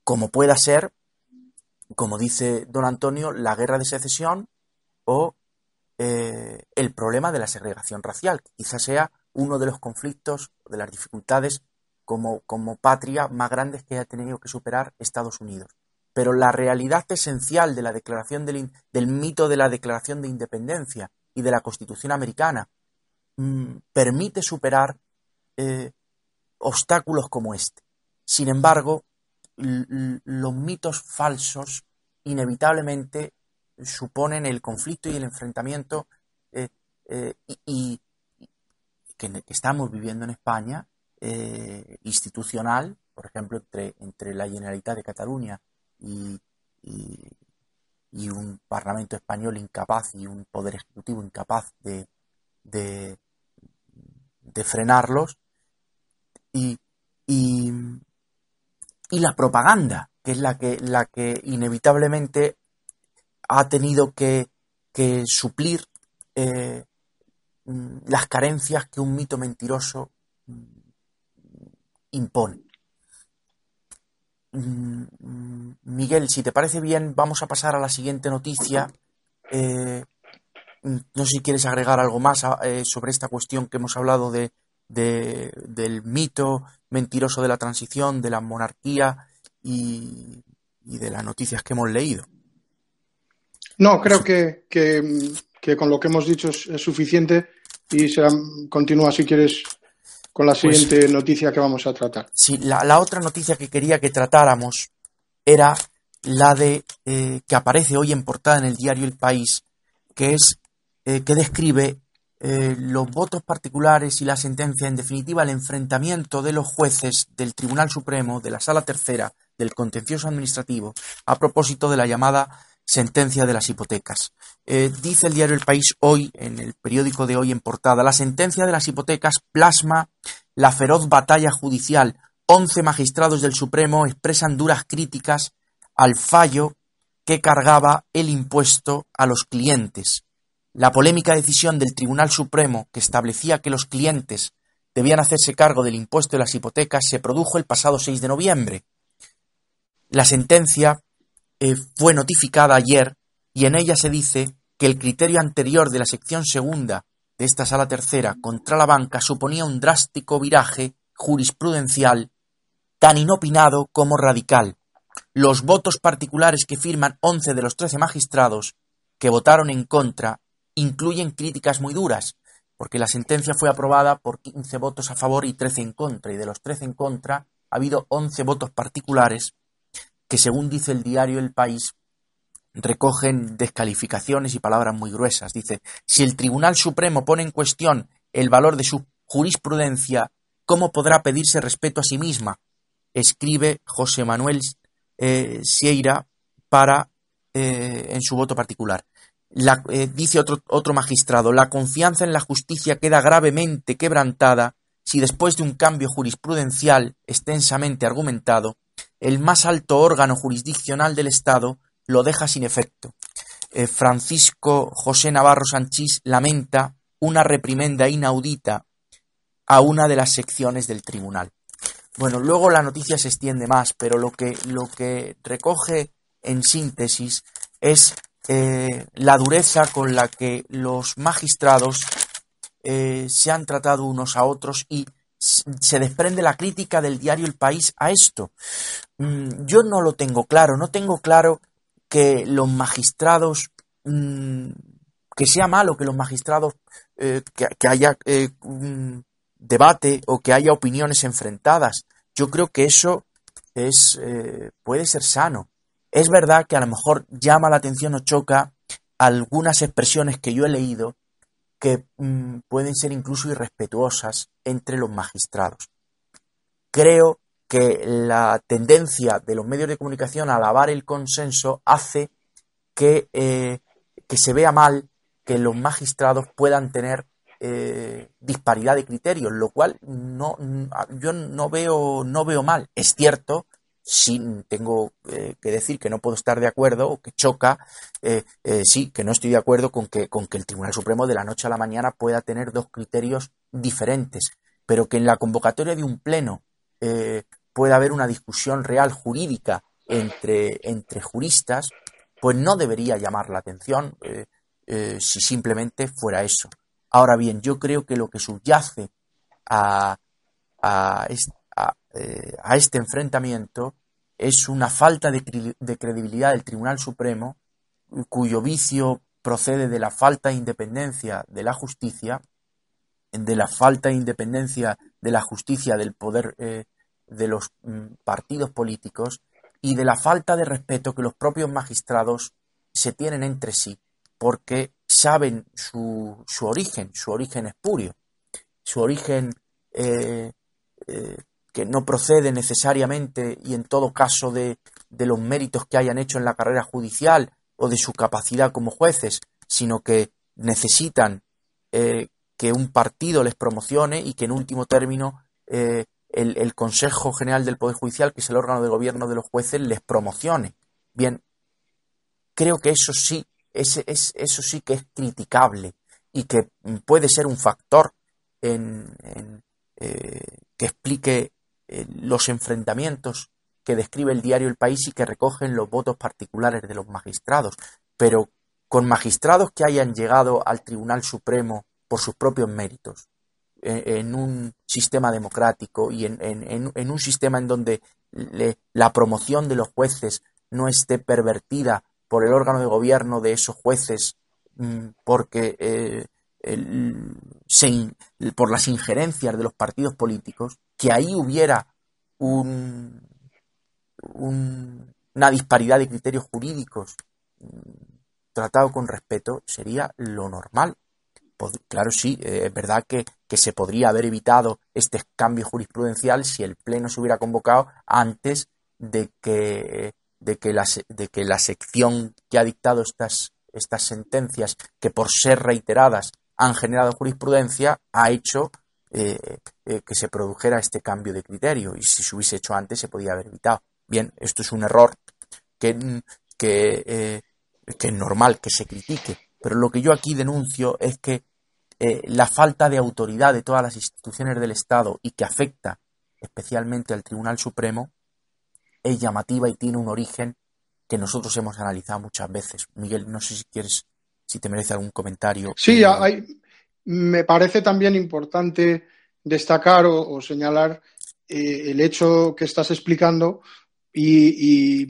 como pueda ser, como dice don Antonio, la guerra de secesión o eh, el problema de la segregación racial, que quizás sea uno de los conflictos, de las dificultades como, como patria más grandes que ha tenido que superar Estados Unidos. Pero la realidad esencial de la declaración del, del mito de la declaración de independencia y de la Constitución americana mm, permite superar eh, obstáculos como este. Sin embargo, los mitos falsos inevitablemente suponen el conflicto y el enfrentamiento eh, eh, y, que, estamos viviendo en España, institucional, por ejemplo, entre, la Generalitat de Cataluña y, un Parlamento español incapaz y un Poder Ejecutivo incapaz de, frenarlos, y, la propaganda, que es la que, inevitablemente ha tenido que, suplir eh, las carencias que un mito mentiroso impone. Mm, Miguel, si te parece bien, vamos a pasar a la siguiente noticia. Eh, no sé si quieres agregar algo más eh, sobre esta cuestión que hemos hablado de, del mito mentiroso de la transición, de la monarquía y, de las noticias que hemos leído. No, creo que, con lo que hemos dicho es, suficiente y será, continúa si quieres con la pues siguiente noticia que vamos a tratar. Sí, la, otra noticia que quería que tratáramos era la de eh, que aparece hoy en portada en el diario El País, que es eh, que describe eh, los votos particulares y la sentencia, en definitiva, el enfrentamiento de los jueces del Tribunal Supremo, de la Sala Tercera, del Contencioso Administrativo, a propósito de la llamada sentencia de las hipotecas. dice el diario El País hoy, en el periódico de hoy en portada, la sentencia de las hipotecas plasma la feroz batalla judicial. Once magistrados del Supremo expresan duras críticas al fallo que cargaba el impuesto a los clientes. La polémica decisión del Tribunal Supremo que establecía que los clientes debían hacerse cargo del impuesto de las hipotecas se produjo el pasado 6 de noviembre. La sentencia eh, fue notificada ayer y en ella se dice que el criterio anterior de la sección segunda de esta sala tercera contra la banca suponía un drástico viraje jurisprudencial tan inopinado como radical. Los votos particulares que firman once de los trece magistrados que votaron en contra incluyen críticas muy duras, porque la sentencia fue aprobada por quince votos a favor y trece en contra, y de los trece en contra ha habido once votos particulares que, según dice el diario El País, recogen descalificaciones y palabras muy gruesas. Dice, si el Tribunal Supremo pone en cuestión el valor de su jurisprudencia, ¿cómo podrá pedirse respeto a sí misma? Escribe José Manuel eh, Sieira para, eh, en su voto particular. Eh, dice otro, otro magistrado, la confianza en la justicia queda gravemente quebrantada si después de un cambio jurisprudencial extensamente argumentado, el más alto órgano jurisdiccional del Estado lo deja sin efecto. Eh, Francisco José Navarro Sanchís lamenta una reprimenda inaudita a una de las secciones del tribunal. Bueno, luego la noticia se extiende más, pero lo que, lo que recoge en síntesis es eh, la dureza con la que los magistrados eh, se han tratado unos a otros y se desprende la crítica del diario El País a esto. Mm, yo no lo tengo claro, no tengo claro que los magistrados, mm, que sea malo que los magistrados, eh, que, haya debate o que haya opiniones enfrentadas. Yo creo que eso es, puede ser sano. Es verdad que a lo mejor llama la atención o choca algunas expresiones que yo he leído que mm, pueden ser incluso irrespetuosas entre los magistrados. Creo que la tendencia de los medios de comunicación a alabar el consenso hace que, eh, se vea mal que los magistrados puedan tener eh, disparidad de criterios, lo cual no, yo no veo, no veo mal. Es cierto, sí tengo eh, que decir que no puedo estar de acuerdo o que choca, sí, que no estoy de acuerdo con que, con que el Tribunal Supremo de la noche a la mañana pueda tener dos criterios diferentes, pero que en la convocatoria de un pleno puede haber una discusión real jurídica entre, entre juristas, pues no debería llamar la atención eh, eh, si simplemente fuera eso. Ahora bien, yo creo que lo que subyace a, a, eh, este enfrentamiento es una falta de, credibilidad del Tribunal Supremo, cuyo vicio procede de la falta de independencia de la justicia de la falta de independencia de la justicia, del poder eh, de los mm, partidos políticos y de la falta de respeto que los propios magistrados se tienen entre sí, porque saben su, su origen, su origen espurio, su origen eh, que no procede necesariamente y en todo caso de, los méritos que hayan hecho en la carrera judicial o de su capacidad como jueces, sino que necesitan eh, que un partido les promocione y que en último término eh, el, Consejo General del Poder Judicial, que es el órgano de gobierno de los jueces, les promocione. Bien, creo que eso sí, ese, es, eso sí que es criticable y que puede ser un factor en, eh, que explique los enfrentamientos que describe el diario El País y que recogen los votos particulares de los magistrados. Pero con magistrados que hayan llegado al Tribunal Supremo por sus propios méritos, en, un sistema democrático y en, un sistema en donde la promoción de los jueces no esté pervertida por el órgano de gobierno de esos jueces mm, porque eh, por las injerencias de los partidos políticos, que ahí hubiera un, una disparidad de criterios jurídicos tratado con respeto sería lo normal. claro, sí, eh, es verdad que, se podría haber evitado este cambio jurisprudencial si el Pleno se hubiera convocado antes de que, de que, la, de que la sección que ha dictado estas, estas sentencias, que por ser reiteradas han generado jurisprudencia, ha hecho eh, eh, que se produjera este cambio de criterio. Y si se hubiese hecho antes, se podía haber evitado. Bien, esto es un error que, que que es normal que se critique, pero lo que yo aquí denuncio es que eh, la falta de autoridad de todas las instituciones del Estado y que afecta especialmente al Tribunal Supremo es llamativa y tiene un origen que nosotros hemos analizado muchas veces. Miguel, no sé si quieres, si te merece algún comentario. Sí, hay, me parece también importante destacar o, señalar eh, el hecho que estás explicando y, y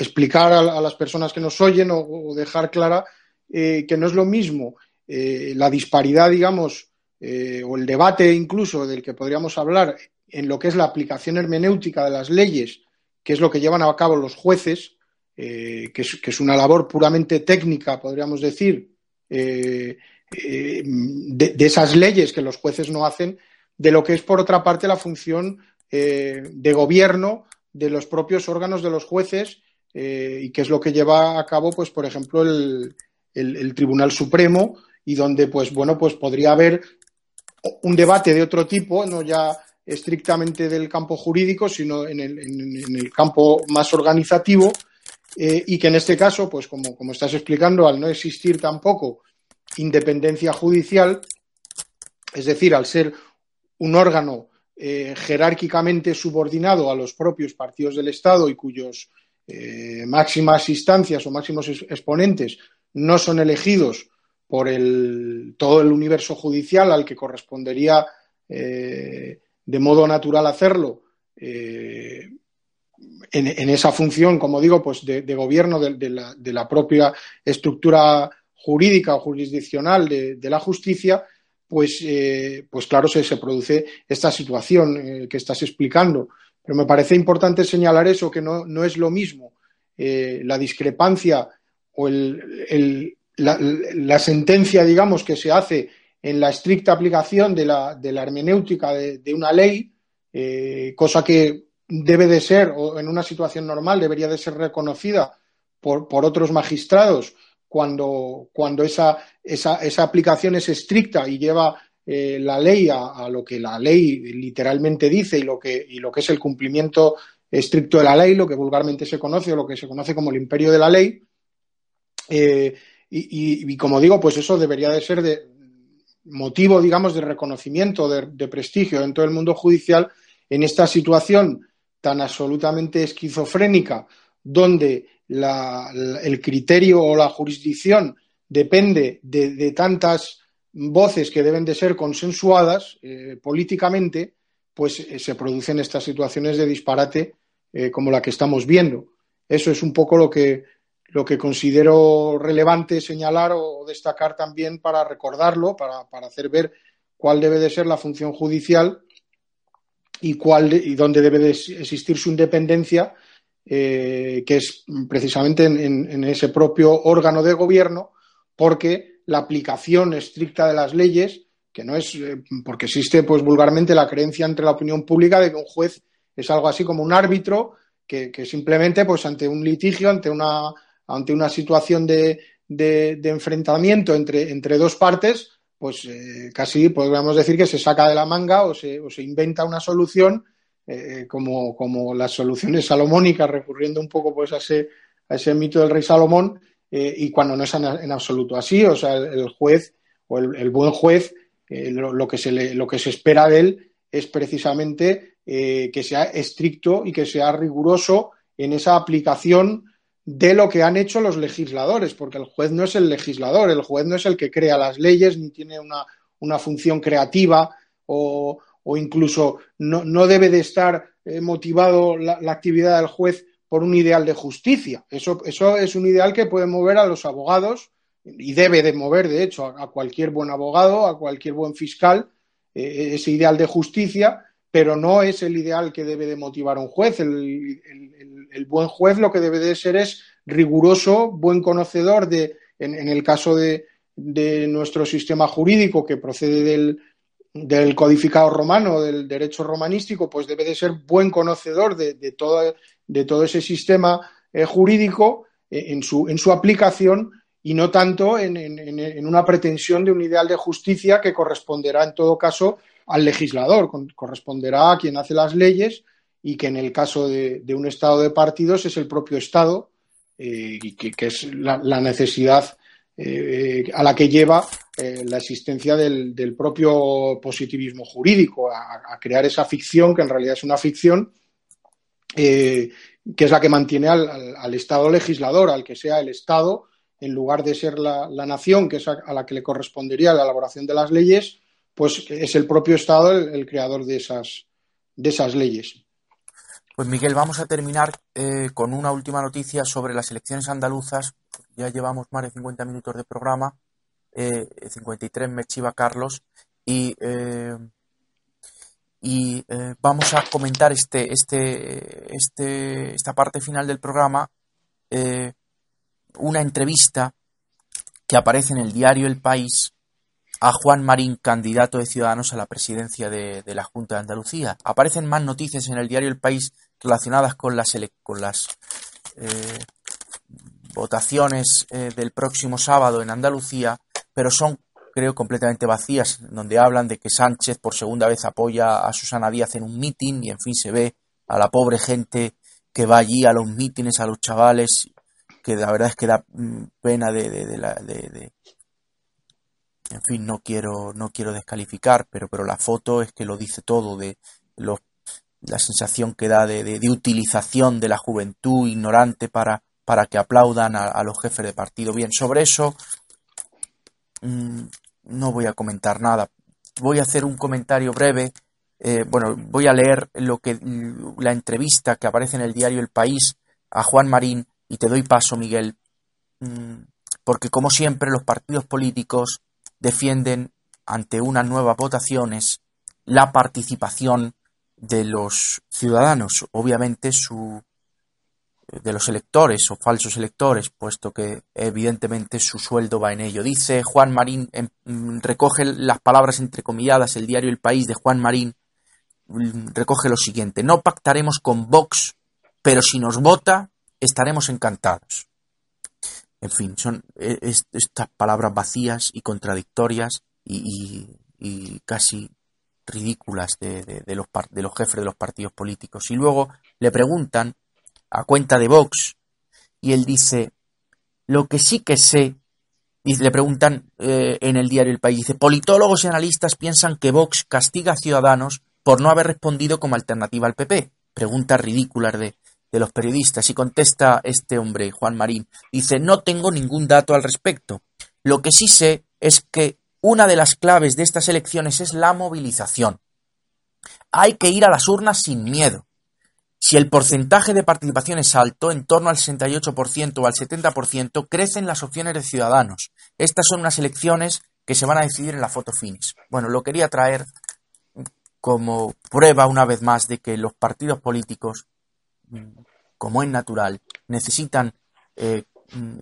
explicar a, las personas que nos oyen o, dejar clara eh, que no es lo mismo eh, la disparidad, digamos, eh, o el debate incluso del que podríamos hablar en lo que es la aplicación hermenéutica de las leyes, que es lo que llevan a cabo los jueces, que es, una labor puramente técnica, podríamos decir, de, esas leyes que los jueces no hacen, de lo que es, por otra parte, la función de gobierno de los propios órganos de los jueces eh, y que es lo que lleva a cabo, pues, por ejemplo, el, Tribunal Supremo y donde, pues, bueno, pues podría haber un debate de otro tipo, no ya estrictamente del campo jurídico, sino en el, campo más organizativo, eh, y que en este caso, pues como, como, estás explicando, al no existir tampoco independencia judicial, es decir, al ser un órgano eh, jerárquicamente subordinado a los propios partidos del Estado y cuyos eh, máximas instancias o máximos exponentes no son elegidos por el, todo el universo judicial al que correspondería eh, de modo natural hacerlo en, esa función, como digo, pues de, gobierno de, la, propia estructura jurídica o jurisdiccional de, la justicia, pues, pues claro, se, se, produce esta situación que estás explicando. Pero me parece importante señalar eso, que no, es lo mismo eh, la discrepancia o la, sentencia, digamos, que se hace en la estricta aplicación de la, hermenéutica de, una ley, eh, cosa que debe de ser, o en una situación normal, debería de ser reconocida por, otros magistrados cuando, cuando esa, esa, aplicación es estricta y lleva eh, la ley a, lo que la ley literalmente dice y lo que, y lo que es el cumplimiento estricto de la ley, lo que vulgarmente se conoce o lo que se conoce como el imperio de la ley. Eh, y, como digo, pues eso debería de ser de motivo, digamos, de reconocimiento, de, prestigio en todo el mundo judicial en esta situación tan absolutamente esquizofrénica, donde el criterio o la jurisdicción depende de tantas voces que deben de ser consensuadas eh, políticamente, pues eh, se producen estas situaciones de disparate eh, como la que estamos viendo. Eso es un poco lo que, lo que considero relevante señalar o destacar también para recordarlo, para, hacer ver cuál debe de ser la función judicial y cuál y dónde debe de existir su independencia, eh, que es precisamente en, ese propio órgano de gobierno, porque la aplicación estricta de las leyes, que no es eh, porque existe pues vulgarmente la creencia entre la opinión pública de que un juez es algo así como un árbitro que, simplemente pues ante un litigio, ante una ante una situación de, de, enfrentamiento entre, entre dos partes, pues eh, casi podríamos decir que se saca de la manga o se, o se inventa una solución eh, como, como, las soluciones salomónicas, recurriendo un poco pues a ese, a ese mito del rey Salomón, eh, y cuando no es en, absoluto así, o sea, el, juez o el, buen juez, lo, que se lo que se espera de él es precisamente que sea estricto y que sea riguroso en esa aplicación de lo que han hecho los legisladores, porque el juez no es el legislador, el juez no es el que crea las leyes ni tiene una, función creativa o, incluso no, debe de estar eh, motivado la, actividad del juez por un ideal de justicia. Eso, eso, es un ideal que puede mover a los abogados y debe de mover, de hecho, a, cualquier buen abogado, a cualquier buen fiscal, eh, ese ideal de justicia, pero no es el ideal que debe de motivar a un juez. El, el, buen juez lo que debe de ser es riguroso, buen conocedor de, en, el caso de, nuestro sistema jurídico que procede del, codificado romano, del derecho romanístico, pues debe de ser buen conocedor de, todo, de todo, ese sistema eh, jurídico eh, en, su, en, su, aplicación y no tanto en, en, una pretensión de un ideal de justicia que corresponderá en todo caso al legislador, corresponderá a quien hace las leyes y que en el caso de, un Estado de partidos es el propio Estado eh, y que, es la, necesidad eh, a la que lleva eh, la existencia del, propio positivismo jurídico, a, crear esa ficción que en realidad es una ficción que es la que mantiene al, Estado legislador, al que sea el Estado, en lugar de ser la, nación, que es a, la que le correspondería la elaboración de las leyes, pues es el propio Estado el, creador de esas, de esas leyes. Pues Miguel, vamos a terminar eh, con una última noticia sobre las elecciones andaluzas. Ya llevamos más de 50 minutos de programa, 53 eh, me chiva Carlos, y, eh, y vamos a comentar este, este, este, esta parte final del programa, una entrevista que aparece en el diario El País a Juan Marín, candidato de Ciudadanos a la presidencia de, la Junta de Andalucía. Aparecen más noticias en el diario El País relacionadas con las, con las eh, votaciones eh, del próximo sábado en Andalucía, pero son, creo, completamente vacías, donde hablan de que Sánchez por segunda vez apoya a Susana Díaz en un mitin y, en fin, se ve a la pobre gente que va allí a los mítines, a los chavales, que la verdad es que da mm, pena de, de, de, en fin, no quiero, no quiero descalificar, pero, pero la foto es que lo dice todo de los la sensación que da de, utilización de la juventud ignorante para, para que aplaudan a, los jefes de partido. Bien, sobre eso mm, no voy a comentar nada. Voy a hacer un comentario breve. Eh, bueno, voy a leer lo que la entrevista que aparece en el diario El País a Juan Marín y te doy paso, Miguel, mm, porque como siempre los partidos políticos defienden ante unas nuevas votaciones la participación de los ciudadanos, obviamente su de los electores o falsos electores, puesto que evidentemente su sueldo va en ello. Dice Juan Marín, em, recoge las palabras entrecomilladas, el diario El País de Juan Marín, mm, recoge lo siguiente, no pactaremos con Vox, pero si nos vota, estaremos encantados. En fin, son e, estas palabras vacías y contradictorias y, casi ridículas de, los, de los jefes de los partidos políticos. Y luego le preguntan a cuenta de Vox y él dice, lo que sí que sé, y le preguntan eh, en el diario El País, dice, politólogos y analistas piensan que Vox castiga a ciudadanos por no haber respondido como alternativa al PP. Pregunta ridícula de, de los periodistas y contesta este hombre, Juan Marín, dice, no tengo ningún dato al respecto. Lo que sí sé es que una de las claves de estas elecciones es la movilización. Hay que ir a las urnas sin miedo. Si el porcentaje de participación es alto, en torno al 68% o al 70%, crecen las opciones de ciudadanos. Estas son unas elecciones que se van a decidir en la foto finish. Bueno, lo quería traer como prueba una vez más de que los partidos políticos, como es natural, necesitan eh,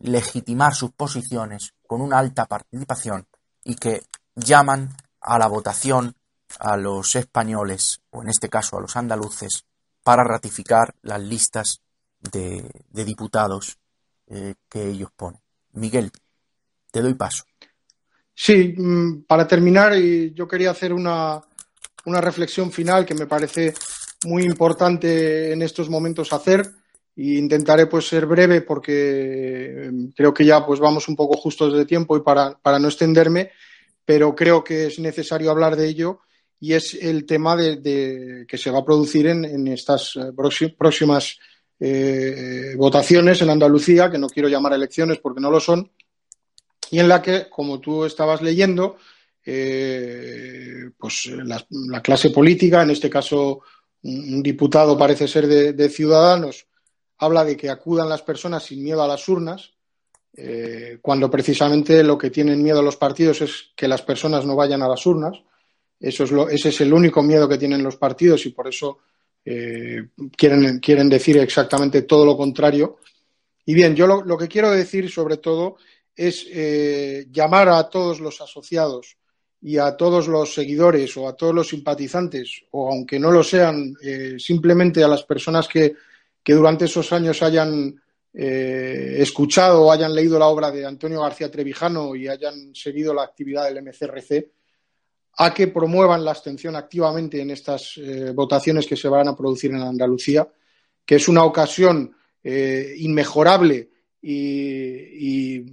legitimar sus posiciones con una alta participación y que llaman a la votación a los españoles, o en este caso a los andaluces, para ratificar las listas de, diputados eh, que ellos ponen. Miguel, te doy paso. Sí, mm, para terminar, yo quería hacer una, reflexión final que me parece muy importante en estos momentos hacer e intentaré pues ser breve porque em, creo que ya pues vamos un poco justos de tiempo y para, para no extenderme, pero creo que es necesario hablar de ello y es el tema de, que se va a producir en, estas eh, próximas eh, votaciones en Andalucía, que no quiero llamar elecciones porque no lo son, y en la que, como tú estabas leyendo, eh, pues la, clase política, en este caso un, diputado parece ser de, Ciudadanos, habla de que acudan las personas sin miedo a las urnas, cuando precisamente lo que tienen miedo los partidos es que las personas no vayan a las urnas. Eso es lo, ese es el único miedo que tienen los partidos y por eso eh, quieren, quieren decir exactamente todo lo contrario. Y bien, yo lo, que quiero decir sobre todo es eh, llamar a todos los asociados y a todos los seguidores o a todos los simpatizantes, o aunque no lo sean, eh, simplemente a las personas que, que durante esos años hayan escuchado o hayan leído la obra de Antonio García Trevijano y hayan seguido la actividad del MCRC, a que promuevan la abstención activamente en estas eh, votaciones que se van a producir en Andalucía, que es una ocasión eh, inmejorable y,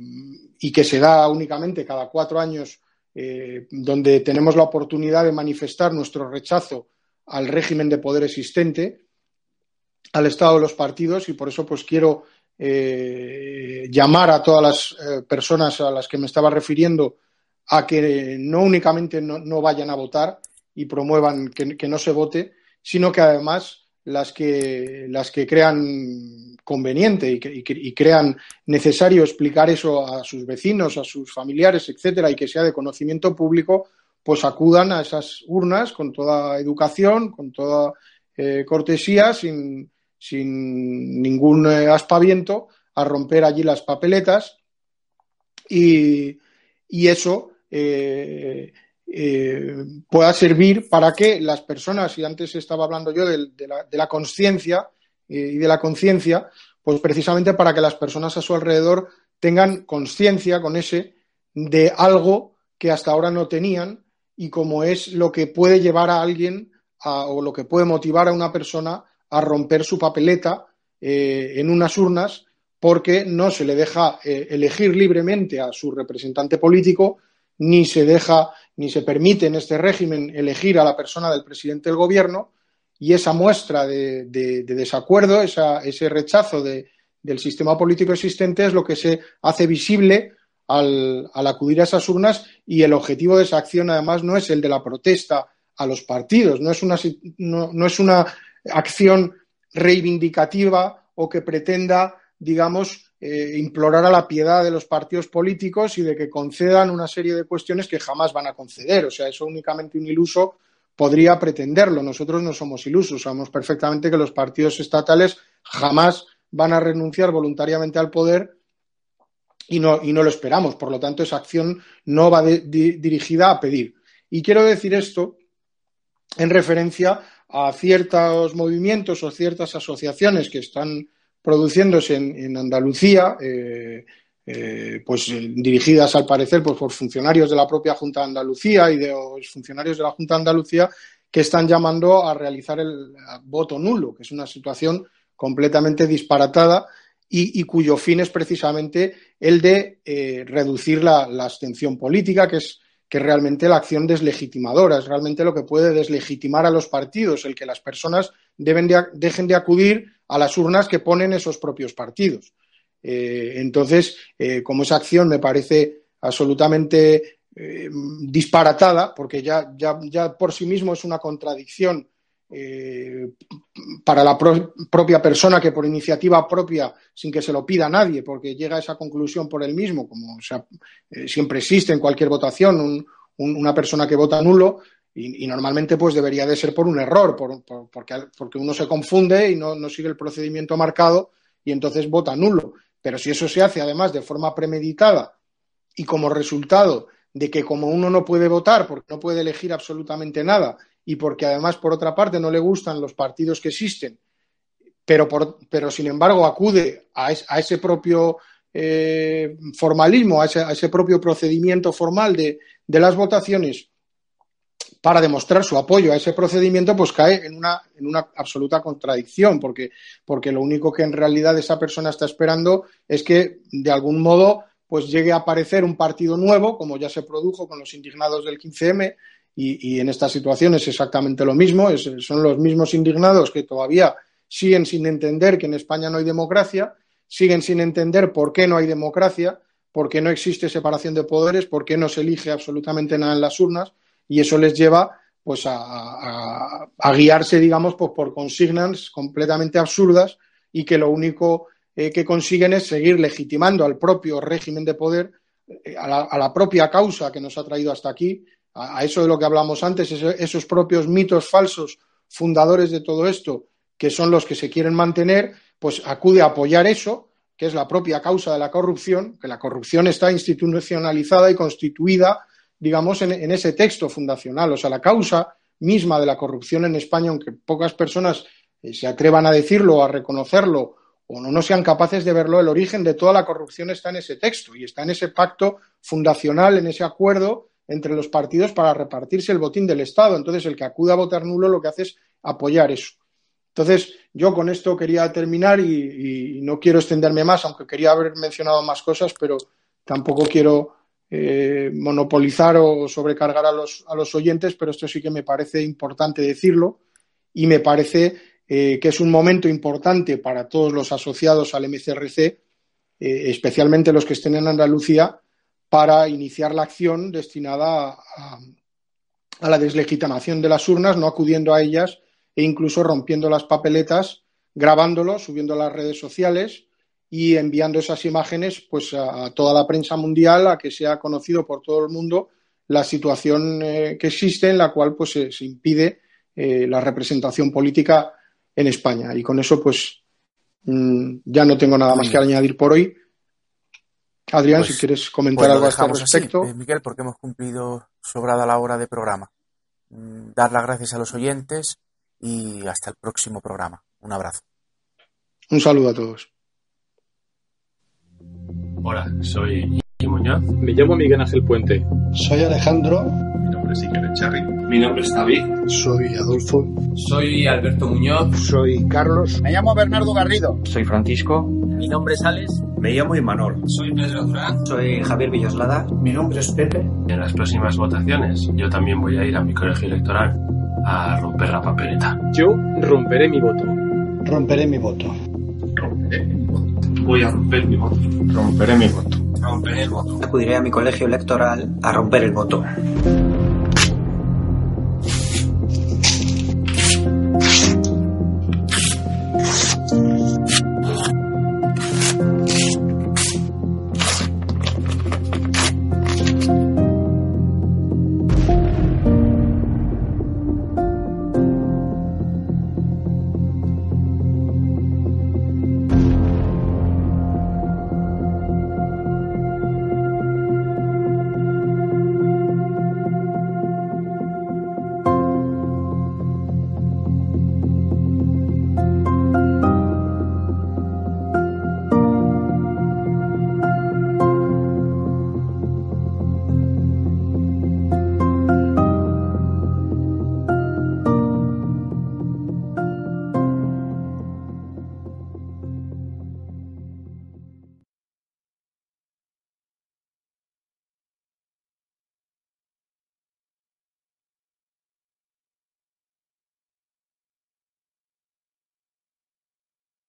que se da únicamente cada cuatro años, eh, donde tenemos la oportunidad de manifestar nuestro rechazo al régimen de poder existente, al estado de los partidos, y por eso pues quiero llamar a todas las personas a las que me estaba refiriendo a que no únicamente no, vayan a votar y promuevan que, no se vote, sino que además las que, las que crean conveniente y, crean necesario explicar eso a sus vecinos, a sus familiares, etcétera, y que sea de conocimiento público, pues acudan a esas urnas con toda educación, con toda eh, cortesía, sin, sin ningún eh, aspaviento, a romper allí las papeletas. Y, y eso eh, eh, pueda servir para que las personas, y antes estaba hablando yo de, la, conciencia eh, y de la conciencia, pues precisamente para que las personas a su alrededor tengan conciencia con ese de algo que hasta ahora no tenían y como es lo que puede llevar a alguien o lo que puede motivar a una persona a romper su papeleta en unas urnas porque no se le deja elegir libremente a su representante político, ni se deja ni se permite en este régimen elegir a la persona del presidente del gobierno y esa muestra de, desacuerdo, ese rechazo del sistema político existente es lo que se hace visible al, acudir a esas urnas y el objetivo de esa acción además no es el de la protesta a los partidos, no es una, no es una acción reivindicativa o que pretenda, digamos, eh, implorar a la piedad de los partidos políticos y de que concedan una serie de cuestiones que jamás van a conceder. O sea, eso únicamente un iluso podría pretenderlo. Nosotros no somos ilusos, sabemos perfectamente que los partidos estatales jamás van a renunciar voluntariamente al poder y no, y no lo esperamos. Por lo tanto, esa acción no va dirigida a pedir. Y quiero decir esto en referencia a ciertos movimientos o ciertas asociaciones que están produciéndose en, Andalucía, eh, eh, pues dirigidas al parecer pues, por funcionarios de la propia Junta de Andalucía y de los funcionarios de la Junta de Andalucía que están llamando a realizar el voto nulo, que es una situación completamente disparatada y, cuyo fin es precisamente el de eh, reducir la, abstención política, que es que realmente la acción deslegitimadora, es realmente lo que puede deslegitimar a los partidos, el que las personas dejen de acudir a las urnas que ponen esos propios partidos. Eh, entonces, eh, como esa acción me parece absolutamente eh, disparatada, porque ya, ya, ya, por sí mismo es una contradicción para la propia persona que por iniciativa propia, sin que se lo pida nadie, porque llega a esa conclusión por él mismo, como siempre existe en cualquier votación una persona que vota nulo, y, normalmente pues debería de ser por un error, porque, uno se confunde y no, sigue el procedimiento marcado y entonces vota nulo. Pero si eso se hace además de forma premeditada y como resultado de que como uno no puede votar porque no puede elegir absolutamente nada y porque además por otra parte no le gustan los partidos que existen, pero, pero sin embargo acude a, ese propio eh, formalismo, a ese, propio procedimiento formal de, de las votaciones para demostrar su apoyo a ese procedimiento, pues cae en una, en una absoluta contradicción, porque, porque lo único que en realidad esa persona está esperando es que, de algún modo, pues llegue a aparecer un partido nuevo, como ya se produjo con los indignados del 15M, y, en esta situación es exactamente lo mismo, son los mismos indignados que todavía siguen sin entender que en España no hay democracia, siguen sin entender por qué no hay democracia, por qué no existe separación de poderes, por qué no se elige absolutamente nada en las urnas, y eso les lleva pues a, guiarse, digamos, pues, por consignas completamente absurdas y que lo único eh, que consiguen es seguir legitimando al propio régimen de poder, eh, a, la, propia causa que nos ha traído hasta aquí, a, eso de lo que hablamos antes, esos propios mitos falsos fundadores de todo esto, que son los que se quieren mantener, pues acude a apoyar eso, que es la propia causa de la corrupción, que la corrupción está institucionalizada y constituida digamos, en, ese texto fundacional. O sea, la causa misma de la corrupción en España, aunque pocas personas eh, se atrevan a decirlo, a reconocerlo, o no, no sean capaces de verlo, el origen de toda la corrupción está en ese texto y está en ese pacto fundacional, en ese acuerdo entre los partidos para repartirse el botín del Estado. Entonces, el que acude a votar nulo lo que hace es apoyar eso. Entonces, yo con esto quería terminar y no quiero extenderme más, aunque quería haber mencionado más cosas, pero tampoco quiero eh, monopolizar o sobrecargar a los, a los, oyentes, pero esto sí que me parece importante decirlo y me parece eh, que es un momento importante para todos los asociados al MCRC, eh, especialmente los que estén en Andalucía, para iniciar la acción destinada a, a la deslegitimación de las urnas, no acudiendo a ellas e incluso rompiendo las papeletas, grabándolo, subiendo a las redes sociales y enviando esas imágenes pues a, toda la prensa mundial a que sea conocido por todo el mundo la situación eh, que existe en la cual pues se, impide eh, la representación política en España. Y con eso pues mm, ya no tengo nada más que añadir por hoy. Adrián si pues, quieres comentar pues algo a este respecto. Eh, Miguel porque hemos cumplido sobrada la hora de programa. Mm, dar las gracias a los oyentes y hasta el próximo programa. Un abrazo. Un saludo a todos Hola, soy Iñaki Muñoz. Me llamo Miguel Ángel Puente. Soy Alejandro. Mi nombre es Iker Echarri. Mi nombre es David. Soy Adolfo. Soy Alberto Muñoz. Soy Carlos. Me llamo Bernardo Garrido. Soy Francisco. Mi nombre es Alex. Me llamo Imanol. Soy Pedro Durán. Soy Javier Villoslada. Mi nombre es Pepe. En las próximas votaciones yo también voy a ir a mi colegio electoral a romper la papeleta. Yo romperé mi voto. Romperé mi voto. Romperé mi voto. Voy a romper mi voto. Romperé mi voto. Romperé el voto. Acudiré a mi colegio electoral a romper el voto.